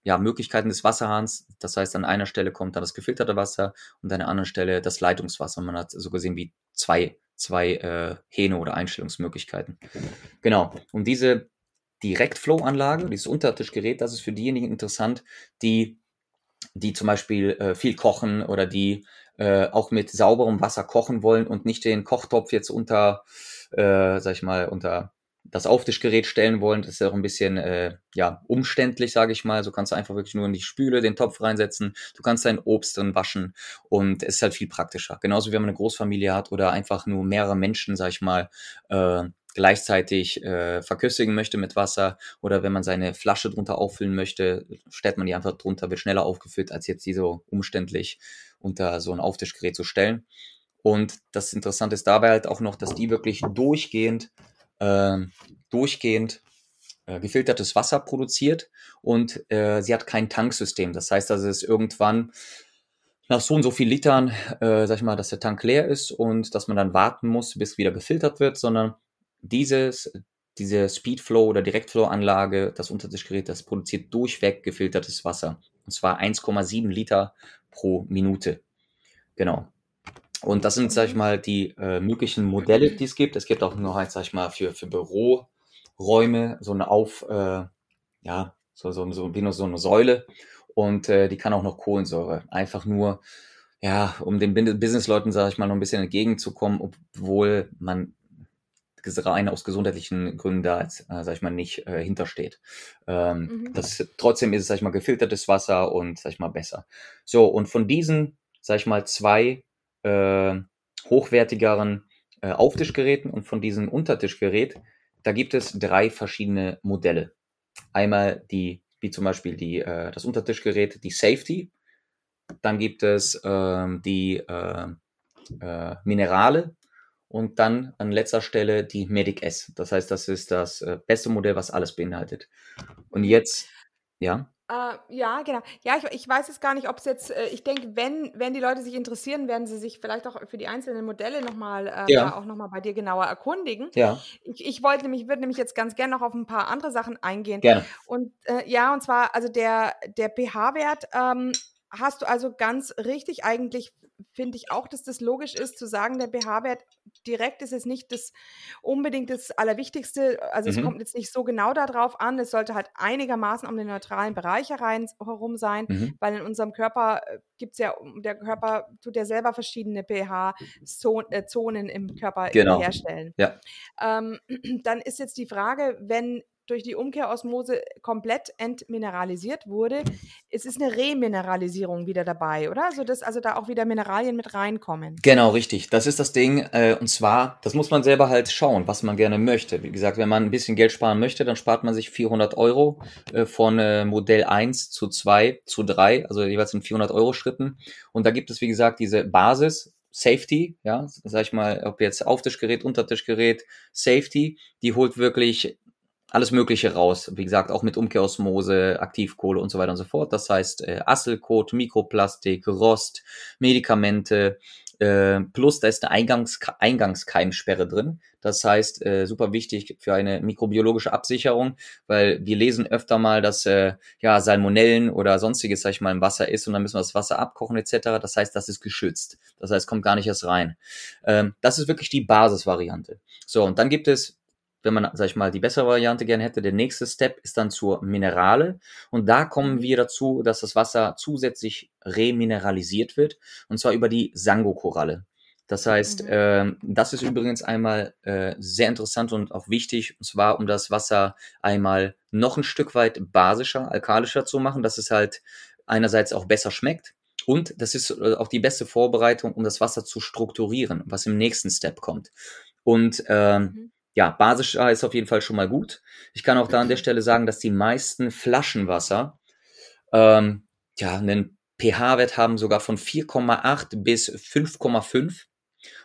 ja, Möglichkeiten des Wasserhahns. Das heißt, an einer Stelle kommt dann das gefilterte Wasser und an der anderen Stelle das Leitungswasser. Man hat so gesehen wie zwei, zwei äh, Hähne oder Einstellungsmöglichkeiten. Genau. Und diese Direktflow-Anlage, dieses Untertischgerät, das ist für diejenigen interessant, die, die zum Beispiel äh, viel kochen oder die äh, auch mit sauberem Wasser kochen wollen und nicht den Kochtopf jetzt unter, äh, sag ich mal, unter das Auftischgerät stellen wollen, das ist ja auch ein bisschen äh, ja, umständlich, sage ich mal. So kannst du einfach wirklich nur in die Spüle den Topf reinsetzen. Du kannst dein Obst drin waschen und es ist halt viel praktischer. Genauso wie wenn man eine Großfamilie hat oder einfach nur mehrere Menschen, sage ich mal, äh, gleichzeitig äh, verköstigen möchte mit Wasser oder wenn man seine Flasche drunter auffüllen möchte, stellt man die einfach drunter, wird schneller aufgefüllt, als jetzt die so umständlich unter so ein Auftischgerät zu stellen. Und das Interessante ist dabei halt auch noch, dass die wirklich durchgehend, äh, durchgehend äh, gefiltertes Wasser produziert und äh, sie hat kein Tanksystem. Das heißt, dass es irgendwann nach so und so viel Litern, äh, sag ich mal, dass der Tank leer ist und dass man dann warten muss, bis wieder gefiltert wird, sondern dieses, diese Speedflow oder Direktflow-Anlage, das Untertischgerät, das produziert durchweg gefiltertes Wasser. Und zwar 1,7 Liter pro Minute. Genau. Und das sind, sag ich mal, die äh, möglichen Modelle, die es gibt. Es gibt auch noch, sag ich mal, für, für Büroräume so eine Auf, äh, ja, so, so, so wie nur so eine Säule. Und äh, die kann auch noch Kohlensäure. Einfach nur, ja, um den Businessleuten, sage ich mal, noch ein bisschen entgegenzukommen, obwohl man rein aus gesundheitlichen Gründen da jetzt, äh, sag ich mal, nicht äh, hintersteht. Ähm, mhm. das, trotzdem ist es, sag ich mal, gefiltertes Wasser und, sag ich mal, besser. So, und von diesen, sag ich mal, zwei äh, hochwertigeren äh, Auftischgeräten und von diesem Untertischgerät, da gibt es drei verschiedene Modelle. Einmal die, wie zum Beispiel die, äh, das Untertischgerät, die Safety. Dann gibt es ähm, die äh, äh, Minerale und dann an letzter Stelle die Medic S. Das heißt, das ist das äh, beste Modell, was alles beinhaltet. Und jetzt, ja. Uh, ja, genau. Ja, ich, ich weiß jetzt gar nicht, ob es jetzt, äh, ich denke, wenn, wenn die Leute sich interessieren, werden sie sich vielleicht auch für die einzelnen Modelle nochmal äh, ja. auch nochmal bei dir genauer erkundigen. Ja. Ich, ich wollte nämlich, würde nämlich jetzt ganz gerne noch auf ein paar andere Sachen eingehen. Gerne. Und äh, ja, und zwar, also der, der pH-Wert ähm, hast du also ganz richtig eigentlich finde ich auch, dass das logisch ist, zu sagen, der pH-Wert direkt ist jetzt nicht das unbedingt das Allerwichtigste. Also mhm. es kommt jetzt nicht so genau darauf an. Es sollte halt einigermaßen um den neutralen Bereich herum sein, mhm. weil in unserem Körper äh, gibt es ja, der Körper tut ja selber verschiedene pH-Zonen äh, im Körper genau. herstellen. Ja. Ähm, (clears throat) dann ist jetzt die Frage, wenn durch die Umkehrosmose komplett entmineralisiert wurde. Es ist eine Remineralisierung wieder dabei, oder? Also, dass also da auch wieder Mineralien mit reinkommen. Genau, richtig. Das ist das Ding. Äh, und zwar, das muss man selber halt schauen, was man gerne möchte. Wie gesagt, wenn man ein bisschen Geld sparen möchte, dann spart man sich 400 Euro äh, von äh, Modell 1 zu 2 zu 3, also jeweils in 400 Euro Schritten. Und da gibt es, wie gesagt, diese Basis, Safety, ja, sag ich mal, ob jetzt Auftischgerät, Untertischgerät, Safety, die holt wirklich alles Mögliche raus. Wie gesagt, auch mit Umkehrosmose, Aktivkohle und so weiter und so fort. Das heißt, äh, Asselkot, Mikroplastik, Rost, Medikamente, äh, plus da ist eine Eingangs Eingangskeimsperre drin. Das heißt, äh, super wichtig für eine mikrobiologische Absicherung, weil wir lesen öfter mal, dass äh, ja Salmonellen oder sonstiges, sag ich mal, im Wasser ist und dann müssen wir das Wasser abkochen etc. Das heißt, das ist geschützt. Das heißt, kommt gar nicht erst rein. Ähm, das ist wirklich die Basisvariante. So, und dann gibt es wenn man, sag ich mal, die bessere Variante gerne hätte, der nächste Step ist dann zur Minerale. Und da kommen wir dazu, dass das Wasser zusätzlich remineralisiert wird. Und zwar über die Sango-Koralle. Das heißt, mhm. äh, das ist übrigens einmal äh, sehr interessant und auch wichtig, und zwar um das Wasser einmal noch ein Stück weit basischer, alkalischer zu machen, dass es halt einerseits auch besser schmeckt. Und das ist äh, auch die beste Vorbereitung, um das Wasser zu strukturieren, was im nächsten Step kommt. Und äh, mhm ja, basischer ist auf jeden Fall schon mal gut. Ich kann auch da an der Stelle sagen, dass die meisten Flaschenwasser ähm, ja, einen pH-Wert haben sogar von 4,8 bis 5,5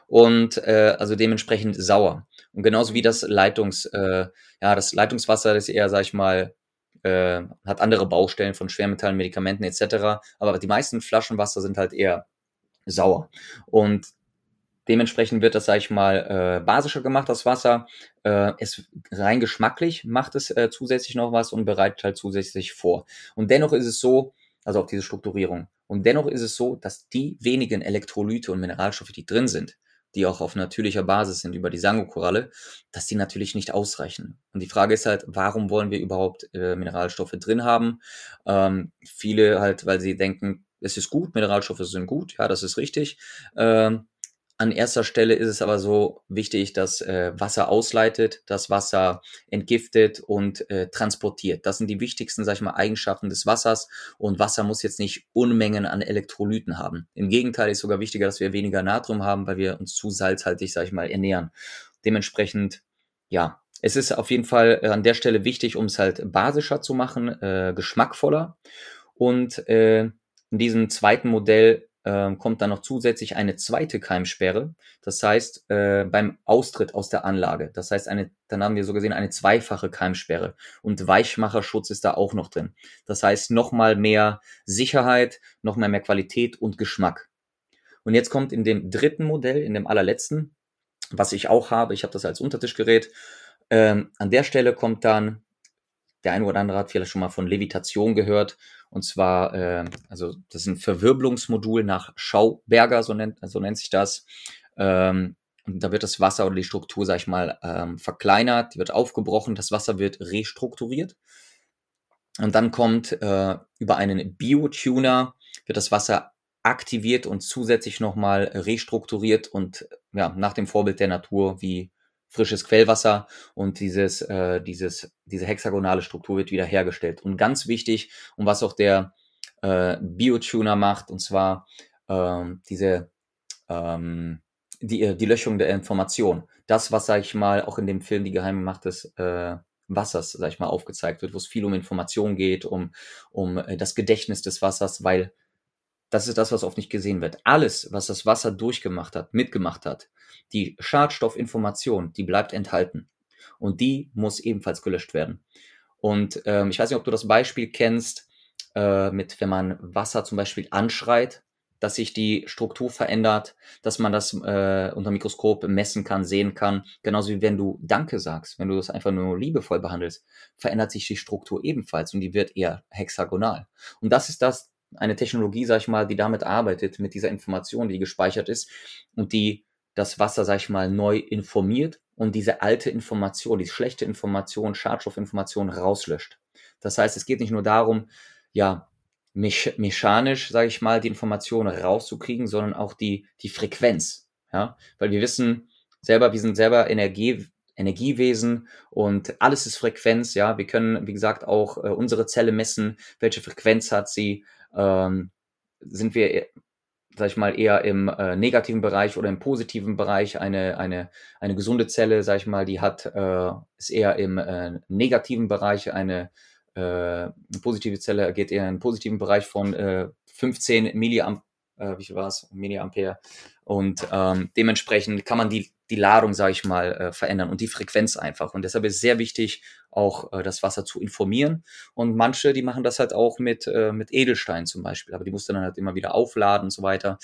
und äh, also dementsprechend sauer. Und genauso wie das Leitungs, äh, ja, das Leitungswasser das ist eher, sag ich mal, äh, hat andere Baustellen von Schwermetallen, Medikamenten etc. Aber die meisten Flaschenwasser sind halt eher sauer. Und Dementsprechend wird das, sage ich mal, äh, basischer gemacht, das Wasser. Äh, es rein geschmacklich macht es äh, zusätzlich noch was und bereitet halt zusätzlich vor. Und dennoch ist es so, also auf diese Strukturierung. Und dennoch ist es so, dass die wenigen Elektrolyte und Mineralstoffe, die drin sind, die auch auf natürlicher Basis sind über die Sangokoralle, dass die natürlich nicht ausreichen. Und die Frage ist halt, warum wollen wir überhaupt äh, Mineralstoffe drin haben? Ähm, viele halt, weil sie denken, es ist gut, Mineralstoffe sind gut, ja, das ist richtig. Ähm, an erster Stelle ist es aber so wichtig, dass äh, Wasser ausleitet, das Wasser entgiftet und äh, transportiert. Das sind die wichtigsten, sag ich mal, Eigenschaften des Wassers. Und Wasser muss jetzt nicht Unmengen an Elektrolyten haben. Im Gegenteil ist sogar wichtiger, dass wir weniger Natrium haben, weil wir uns zu salzhaltig, sag ich mal, ernähren. Dementsprechend, ja, es ist auf jeden Fall äh, an der Stelle wichtig, um es halt basischer zu machen, äh, geschmackvoller. Und äh, in diesem zweiten Modell äh, kommt dann noch zusätzlich eine zweite Keimsperre. Das heißt, äh, beim Austritt aus der Anlage. Das heißt, eine, dann haben wir so gesehen eine zweifache Keimsperre. Und Weichmacherschutz ist da auch noch drin. Das heißt, nochmal mehr Sicherheit, nochmal mehr Qualität und Geschmack. Und jetzt kommt in dem dritten Modell, in dem allerletzten, was ich auch habe, ich habe das als Untertischgerät. Ähm, an der Stelle kommt dann, der eine oder andere hat vielleicht schon mal von Levitation gehört. Und zwar, äh, also das ist ein Verwirbelungsmodul nach Schauberger, so nennt, so nennt sich das. Ähm, da wird das Wasser oder die Struktur, sag ich mal, ähm, verkleinert, die wird aufgebrochen, das Wasser wird restrukturiert. Und dann kommt äh, über einen Biotuner, wird das Wasser aktiviert und zusätzlich nochmal restrukturiert und ja, nach dem Vorbild der Natur wie frisches Quellwasser und dieses, äh, dieses, diese hexagonale Struktur wird wieder hergestellt. Und ganz wichtig, und was auch der äh, Biotuner macht, und zwar ähm, diese ähm, die, äh, die Löschung der Information. Das, was, sag ich mal, auch in dem Film Die geheime Macht des äh, Wassers, sag ich mal, aufgezeigt wird, wo es viel um Information geht, um, um äh, das Gedächtnis des Wassers, weil das ist das, was oft nicht gesehen wird. Alles, was das Wasser durchgemacht hat, mitgemacht hat, die Schadstoffinformation, die bleibt enthalten. Und die muss ebenfalls gelöscht werden. Und ähm, ich weiß nicht, ob du das Beispiel kennst, äh, mit wenn man Wasser zum Beispiel anschreit, dass sich die Struktur verändert, dass man das äh, unter Mikroskop messen kann, sehen kann. Genauso wie wenn du Danke sagst, wenn du das einfach nur liebevoll behandelst, verändert sich die Struktur ebenfalls und die wird eher hexagonal. Und das ist das, eine Technologie, sag ich mal, die damit arbeitet, mit dieser Information, die gespeichert ist und die das Wasser, sag ich mal, neu informiert und diese alte Information, diese schlechte Information, Schadstoffinformation rauslöscht. Das heißt, es geht nicht nur darum, ja, mechanisch, sage ich mal, die Information rauszukriegen, sondern auch die, die Frequenz. Ja, weil wir wissen selber, wir sind selber Energie, Energiewesen und alles ist Frequenz. Ja, wir können, wie gesagt, auch äh, unsere Zelle messen, welche Frequenz hat sie. Ähm, sind wir sag ich mal, eher im äh, negativen Bereich oder im positiven Bereich. Eine, eine, eine gesunde Zelle, sag ich mal, die hat, äh, ist eher im äh, negativen Bereich. Eine, äh, eine positive Zelle geht eher im positiven Bereich von äh, 15 Milliamp äh, wie viel war es? Milliampere. Und ähm, dementsprechend kann man die, die Ladung, sage ich mal, äh, verändern und die Frequenz einfach. Und deshalb ist es sehr wichtig, auch äh, das Wasser zu informieren. Und manche, die machen das halt auch mit, äh, mit Edelstein zum Beispiel. Aber die musst du dann halt immer wieder aufladen und so weiter.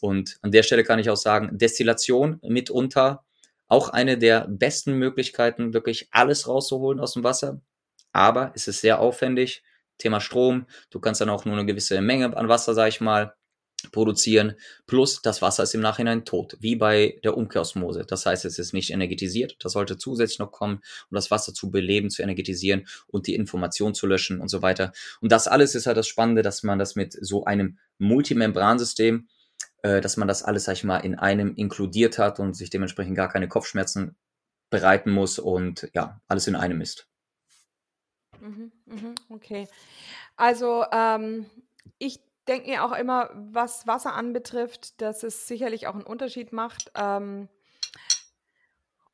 Und an der Stelle kann ich auch sagen, Destillation mitunter auch eine der besten Möglichkeiten, wirklich alles rauszuholen aus dem Wasser. Aber es ist sehr aufwendig. Thema Strom. Du kannst dann auch nur eine gewisse Menge an Wasser, sag ich mal, produzieren, plus das Wasser ist im Nachhinein tot, wie bei der Umkehrosmose. Das heißt, es ist nicht energetisiert, das sollte zusätzlich noch kommen, um das Wasser zu beleben, zu energetisieren und die Information zu löschen und so weiter. Und das alles ist halt das Spannende, dass man das mit so einem Multimembransystem, äh, dass man das alles, sag ich mal, in einem inkludiert hat und sich dementsprechend gar keine Kopfschmerzen bereiten muss und ja, alles in einem ist. Mhm, mhm, okay. Also ähm, denke mir auch immer, was Wasser anbetrifft, dass es sicherlich auch einen Unterschied macht, ähm,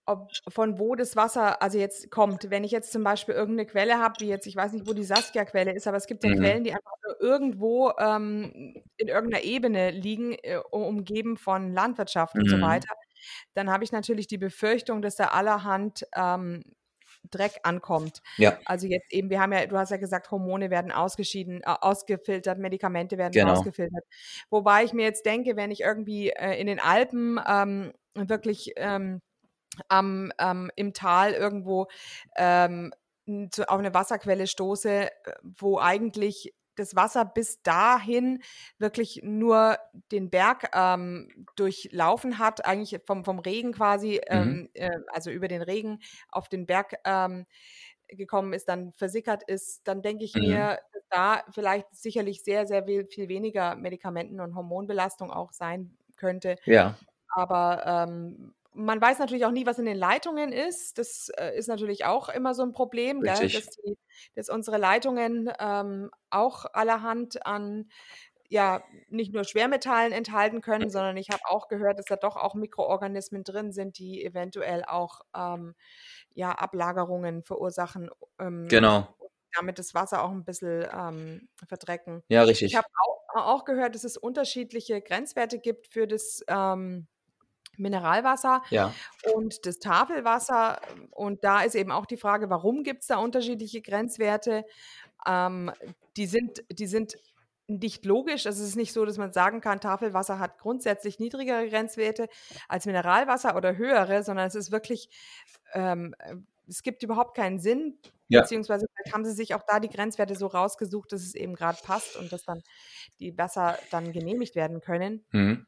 ob, von wo das Wasser also jetzt kommt. Wenn ich jetzt zum Beispiel irgendeine Quelle habe, wie jetzt, ich weiß nicht, wo die Saskia-Quelle ist, aber es gibt ja mhm. Quellen, die einfach irgendwo ähm, in irgendeiner Ebene liegen, äh, umgeben von Landwirtschaft mhm. und so mhm. weiter, dann habe ich natürlich die Befürchtung, dass da allerhand ähm, Dreck ankommt. Ja. Also jetzt eben, wir haben ja, du hast ja gesagt, Hormone werden ausgeschieden, äh, ausgefiltert, Medikamente werden genau. ausgefiltert. Wobei ich mir jetzt denke, wenn ich irgendwie äh, in den Alpen ähm, wirklich ähm, am, ähm, im Tal irgendwo ähm, zu, auf eine Wasserquelle stoße, äh, wo eigentlich das Wasser bis dahin wirklich nur den Berg ähm, durchlaufen hat, eigentlich vom, vom Regen quasi, mhm. ähm, äh, also über den Regen auf den Berg ähm, gekommen ist, dann versickert ist, dann denke ich mhm. mir, dass da vielleicht sicherlich sehr, sehr viel, viel weniger Medikamenten- und Hormonbelastung auch sein könnte. Ja. aber ähm, man weiß natürlich auch nie, was in den Leitungen ist. Das äh, ist natürlich auch immer so ein Problem, gell? Dass, die, dass unsere Leitungen ähm, auch allerhand an ja nicht nur Schwermetallen enthalten können, sondern ich habe auch gehört, dass da doch auch Mikroorganismen drin sind, die eventuell auch ähm, ja, Ablagerungen verursachen, ähm, Genau. damit das Wasser auch ein bisschen ähm, verdrecken. Ja, Ich richtig. habe auch, auch gehört, dass es unterschiedliche Grenzwerte gibt für das ähm, Mineralwasser Ja. und das Tafelwasser. Und da ist eben auch die Frage, warum gibt es da unterschiedliche Grenzwerte? Ähm, die, sind, die sind nicht logisch. Also es ist nicht so, dass man sagen kann, Tafelwasser hat grundsätzlich niedrigere Grenzwerte als Mineralwasser oder höhere, sondern es ist wirklich, ähm, äh, es gibt überhaupt keinen Sinn, Ja. beziehungsweise haben sie sich auch da die Grenzwerte so rausgesucht, dass es eben gerade passt und dass dann die Wasser dann genehmigt werden können. Mhm.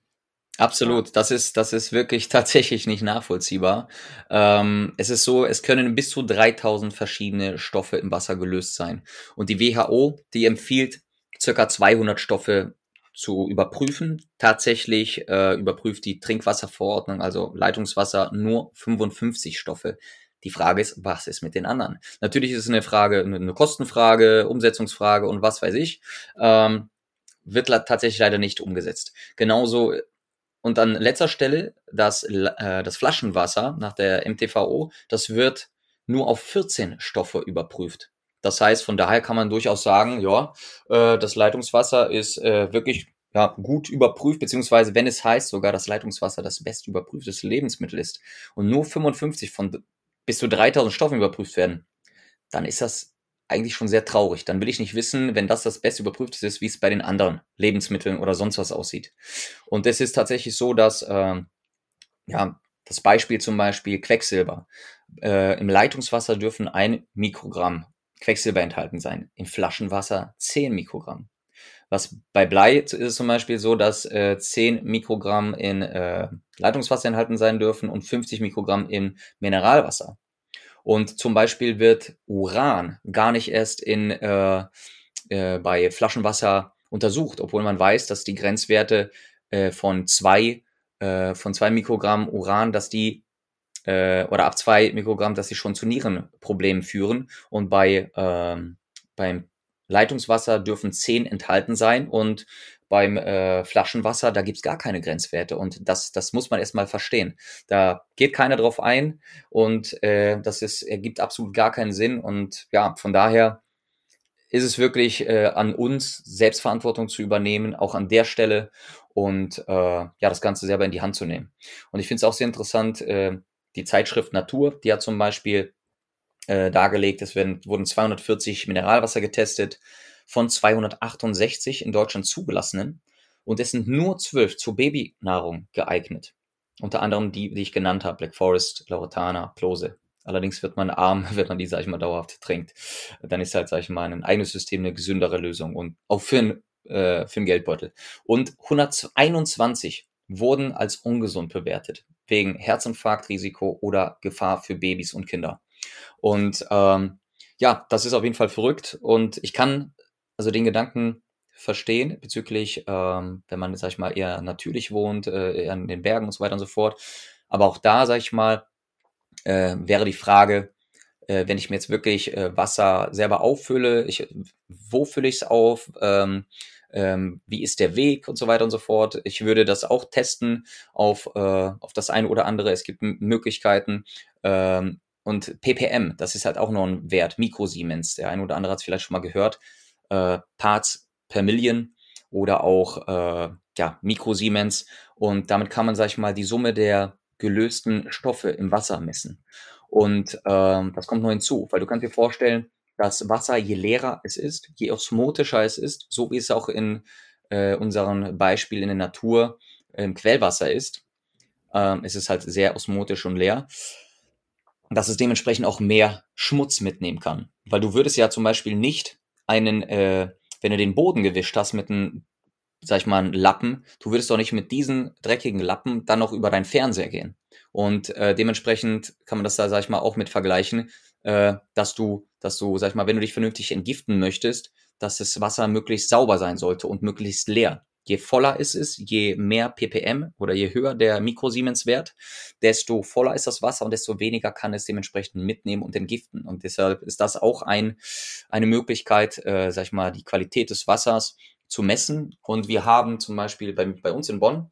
Absolut, das ist, das ist wirklich (laughs) tatsächlich nicht nachvollziehbar. Ähm, es ist so, es können bis zu 3000 verschiedene Stoffe im Wasser gelöst sein. Und die WHO, die empfiehlt, circa 200 Stoffe zu überprüfen. Tatsächlich äh, überprüft die Trinkwasserverordnung, also Leitungswasser, nur 55 Stoffe. Die Frage ist, was ist mit den anderen? Natürlich ist es eine Frage, eine Kostenfrage, Umsetzungsfrage und was weiß ich. Ähm, wird tatsächlich leider nicht umgesetzt. Genauso und an letzter Stelle das, äh, das Flaschenwasser nach der MTVO, das wird nur auf 14 Stoffe überprüft. Das heißt, von daher kann man durchaus sagen, ja, äh, das Leitungswasser ist äh, wirklich ja, gut überprüft, beziehungsweise wenn es heißt sogar, dass Leitungswasser das best überprüfteste Lebensmittel ist und nur 55 von bis zu 3000 Stoffen überprüft werden, dann ist das eigentlich schon sehr traurig. Dann will ich nicht wissen, wenn das das best überprüfteste ist, wie es bei den anderen Lebensmitteln oder sonst was aussieht. Und es ist tatsächlich so, dass ähm, ja, das Beispiel zum Beispiel Quecksilber. Äh, Im Leitungswasser dürfen ein Mikrogramm Quecksilber enthalten sein. Im Flaschenwasser 10 Mikrogramm. Was bei Blei ist es zum Beispiel so, dass äh, 10 Mikrogramm in äh, Leitungswasser enthalten sein dürfen und 50 Mikrogramm in Mineralwasser. Und zum Beispiel wird Uran gar nicht erst in, äh, äh, bei Flaschenwasser untersucht, obwohl man weiß, dass die Grenzwerte äh, von zwei äh, von zwei Mikrogramm Uran, dass die äh, oder ab zwei Mikrogramm, dass sie schon zu Nierenproblemen führen. Und bei ähm, beim Leitungswasser dürfen zehn enthalten sein und beim äh, Flaschenwasser, da gibt's gar keine Grenzwerte. Und das, das muss man erstmal verstehen. Da geht keiner drauf ein und äh, das ist, ergibt absolut gar keinen Sinn. Und ja, von daher ist es wirklich äh, an uns, Selbstverantwortung zu übernehmen, auch an der Stelle und äh, ja, das Ganze selber in die Hand zu nehmen. Und ich finde es auch sehr interessant, äh, die Zeitschrift Natur, die hat zum Beispiel äh, dargelegt, es werden, wurden 240 Mineralwasser getestet von 268 in Deutschland zugelassenen und es sind nur 12 zur Babynahrung geeignet. Unter anderem die, die ich genannt habe, Black Forest, Lauretana, Plose. Allerdings wird man arm, (laughs) wenn man die, sag ich mal, dauerhaft trinkt. Dann ist halt, sag ich mal, ein eigenes System eine gesündere Lösung und auch für, ein, äh, für einen Geldbeutel. Und 121 wurden als ungesund bewertet, wegen Herzinfarktrisiko oder Gefahr für Babys und Kinder. Und ähm, ja, das ist auf jeden Fall verrückt und ich kann also den Gedanken verstehen bezüglich, ähm, wenn man, sag ich mal, eher natürlich wohnt, äh, eher in den Bergen und so weiter und so fort. Aber auch da, sag ich mal, äh, wäre die Frage, äh, wenn ich mir jetzt wirklich äh, Wasser selber auffülle, ich, wo fülle ich es auf? Ähm, ähm, wie ist der Weg und so weiter und so fort. Ich würde das auch testen auf, äh, auf das eine oder andere. Es gibt Möglichkeiten. Ähm, und ppm, das ist halt auch noch ein Wert, Mikrosiemens. Der eine oder andere hat es vielleicht schon mal gehört. Äh, Parts per Million oder auch äh, ja, Mikrosiemens. Und damit kann man, sag ich mal, die Summe der gelösten Stoffe im Wasser messen. Und ähm, das kommt noch hinzu, weil du kannst dir vorstellen, dass Wasser, je leerer es ist, je osmotischer es ist, so wie es auch in äh, unserem Beispiel in der Natur im Quellwasser ist, ähm, es ist halt sehr osmotisch und leer, dass es dementsprechend auch mehr Schmutz mitnehmen kann. Weil du würdest ja zum Beispiel nicht einen, äh, wenn du den Boden gewischt hast mit einem, sag ich mal, einen Lappen, du würdest doch nicht mit diesen dreckigen Lappen dann noch über deinen Fernseher gehen. Und äh, dementsprechend kann man das da, sag ich mal, auch mit vergleichen, äh, dass du, dass du, sag ich mal, wenn du dich vernünftig entgiften möchtest, dass das Wasser möglichst sauber sein sollte und möglichst leer. Je voller es ist, je mehr ppm oder je höher der Mikrosiemens-Wert, desto voller ist das Wasser und desto weniger kann es dementsprechend mitnehmen und entgiften. Und deshalb ist das auch ein, eine Möglichkeit, äh, sag ich mal, die Qualität des Wassers zu messen. Und wir haben zum Beispiel bei, bei uns in Bonn,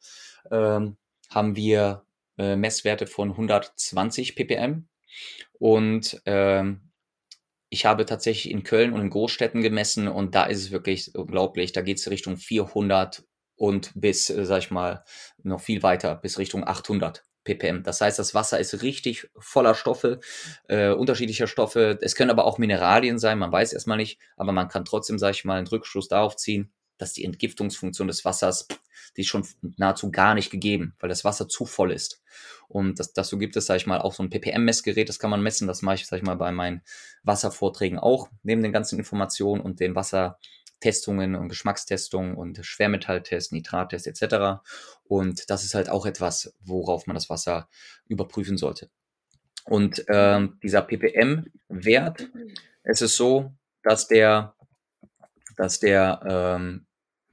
ähm, haben wir äh, Messwerte von 120 ppm. Und ähm, ich habe tatsächlich in Köln und in Großstädten gemessen und da ist es wirklich unglaublich. Da geht es Richtung 400 und bis, äh, sag ich mal, noch viel weiter, bis Richtung 800 ppm. Das heißt, das Wasser ist richtig voller Stoffe, äh, unterschiedlicher Stoffe. Es können aber auch Mineralien sein, man weiß erstmal nicht, aber man kann trotzdem, sag ich mal, einen Rückschluss darauf ziehen, dass die Entgiftungsfunktion des Wassers, die ist schon nahezu gar nicht gegeben, weil das Wasser zu voll ist. Und das, dazu gibt es, sag ich mal, auch so ein ppm-Messgerät, das kann man messen. Das mache ich, sag ich mal, bei meinen Wasservorträgen auch, neben den ganzen Informationen und den Wassertestungen und Geschmackstestungen und Schwermetalltest, Nitrattest etc. Und das ist halt auch etwas, worauf man das Wasser überprüfen sollte. Und ähm, dieser ppm-Wert, es ist so, dass der, dass der ähm,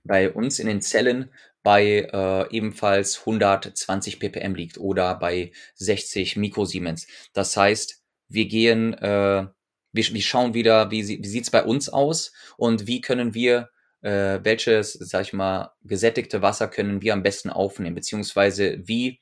bei uns in den Zellen bei äh, ebenfalls 120 ppm liegt oder bei 60 Mikrosiemens. Das heißt, wir gehen, äh, wir, wir schauen wieder, wie, wie sieht's bei uns aus und wie können wir äh, welches, sag ich mal, gesättigte Wasser können wir am besten aufnehmen, beziehungsweise wie,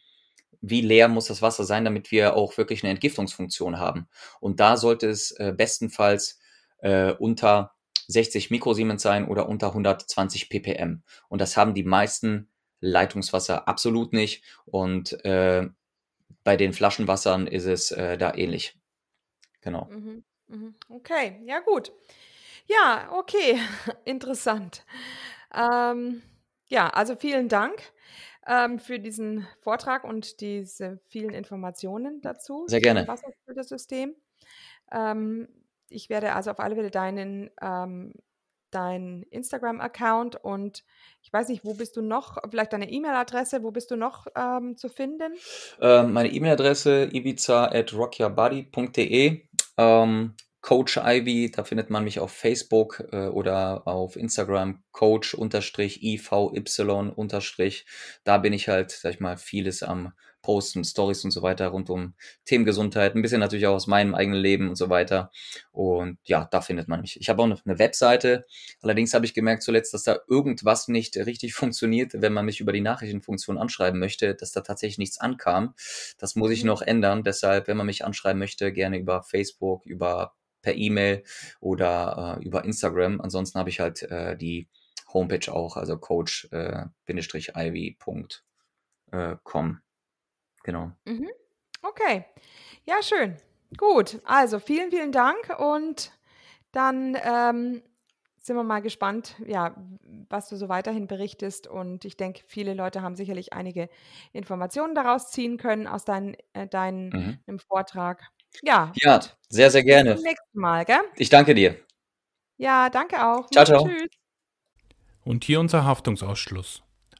wie leer muss das Wasser sein, damit wir auch wirklich eine Entgiftungsfunktion haben. Und da sollte es äh, bestenfalls äh, unter 60 Mikrosiemens sein oder unter 120 ppm. Und das haben die meisten Leitungswasser absolut nicht. Und äh, bei den Flaschenwassern ist es äh, da ähnlich. Genau. Mhm, mhm. Okay, ja gut. Ja, okay, (laughs) interessant. Ähm, ja, also vielen Dank ähm, für diesen Vortrag und diese vielen Informationen dazu. Sehr gerne. Wasserfiltersystem. Ähm, ich werde also auf alle Fälle deinen, ähm, deinen Instagram-Account und ich weiß nicht, wo bist du noch, vielleicht deine E-Mail-Adresse, wo bist du noch ähm, zu finden? Ähm, meine E-Mail-Adresse ibiza at. Ähm, Coach Ivy, da findet man mich auf Facebook äh, oder auf Instagram, Coach-IVY- Da bin ich halt, sag ich mal, vieles am Posten, Stories und so weiter rund um Themen Gesundheit, ein bisschen natürlich auch aus meinem eigenen Leben und so weiter. Und ja, da findet man mich. Ich habe auch noch eine Webseite. Allerdings habe ich gemerkt zuletzt, dass da irgendwas nicht richtig (laughs) funktioniert, wenn man mich über die Nachrichtenfunktion anschreiben möchte, dass da tatsächlich nichts ankam. Das muss ich mhm. noch ändern. Deshalb, wenn man mich anschreiben möchte, gerne über Facebook, über per E-Mail oder äh, über Instagram. Ansonsten habe ich halt äh, die Homepage auch, also coach-ivy.com. Äh, Genau. Mhm. Okay. Ja, schön. Gut. Also vielen, vielen Dank und dann ähm, sind wir mal gespannt, ja, was du so weiterhin berichtest. Und ich denke, viele Leute haben sicherlich einige Informationen daraus ziehen können aus dein, äh, deinem mhm. Vortrag. Ja. Ja, sehr, sehr gerne. Bis zum nächsten Mal, gell? Ich danke dir. Ja, danke auch. Ciao, ciao. Tschüss. Und hier unser Haftungsausschluss.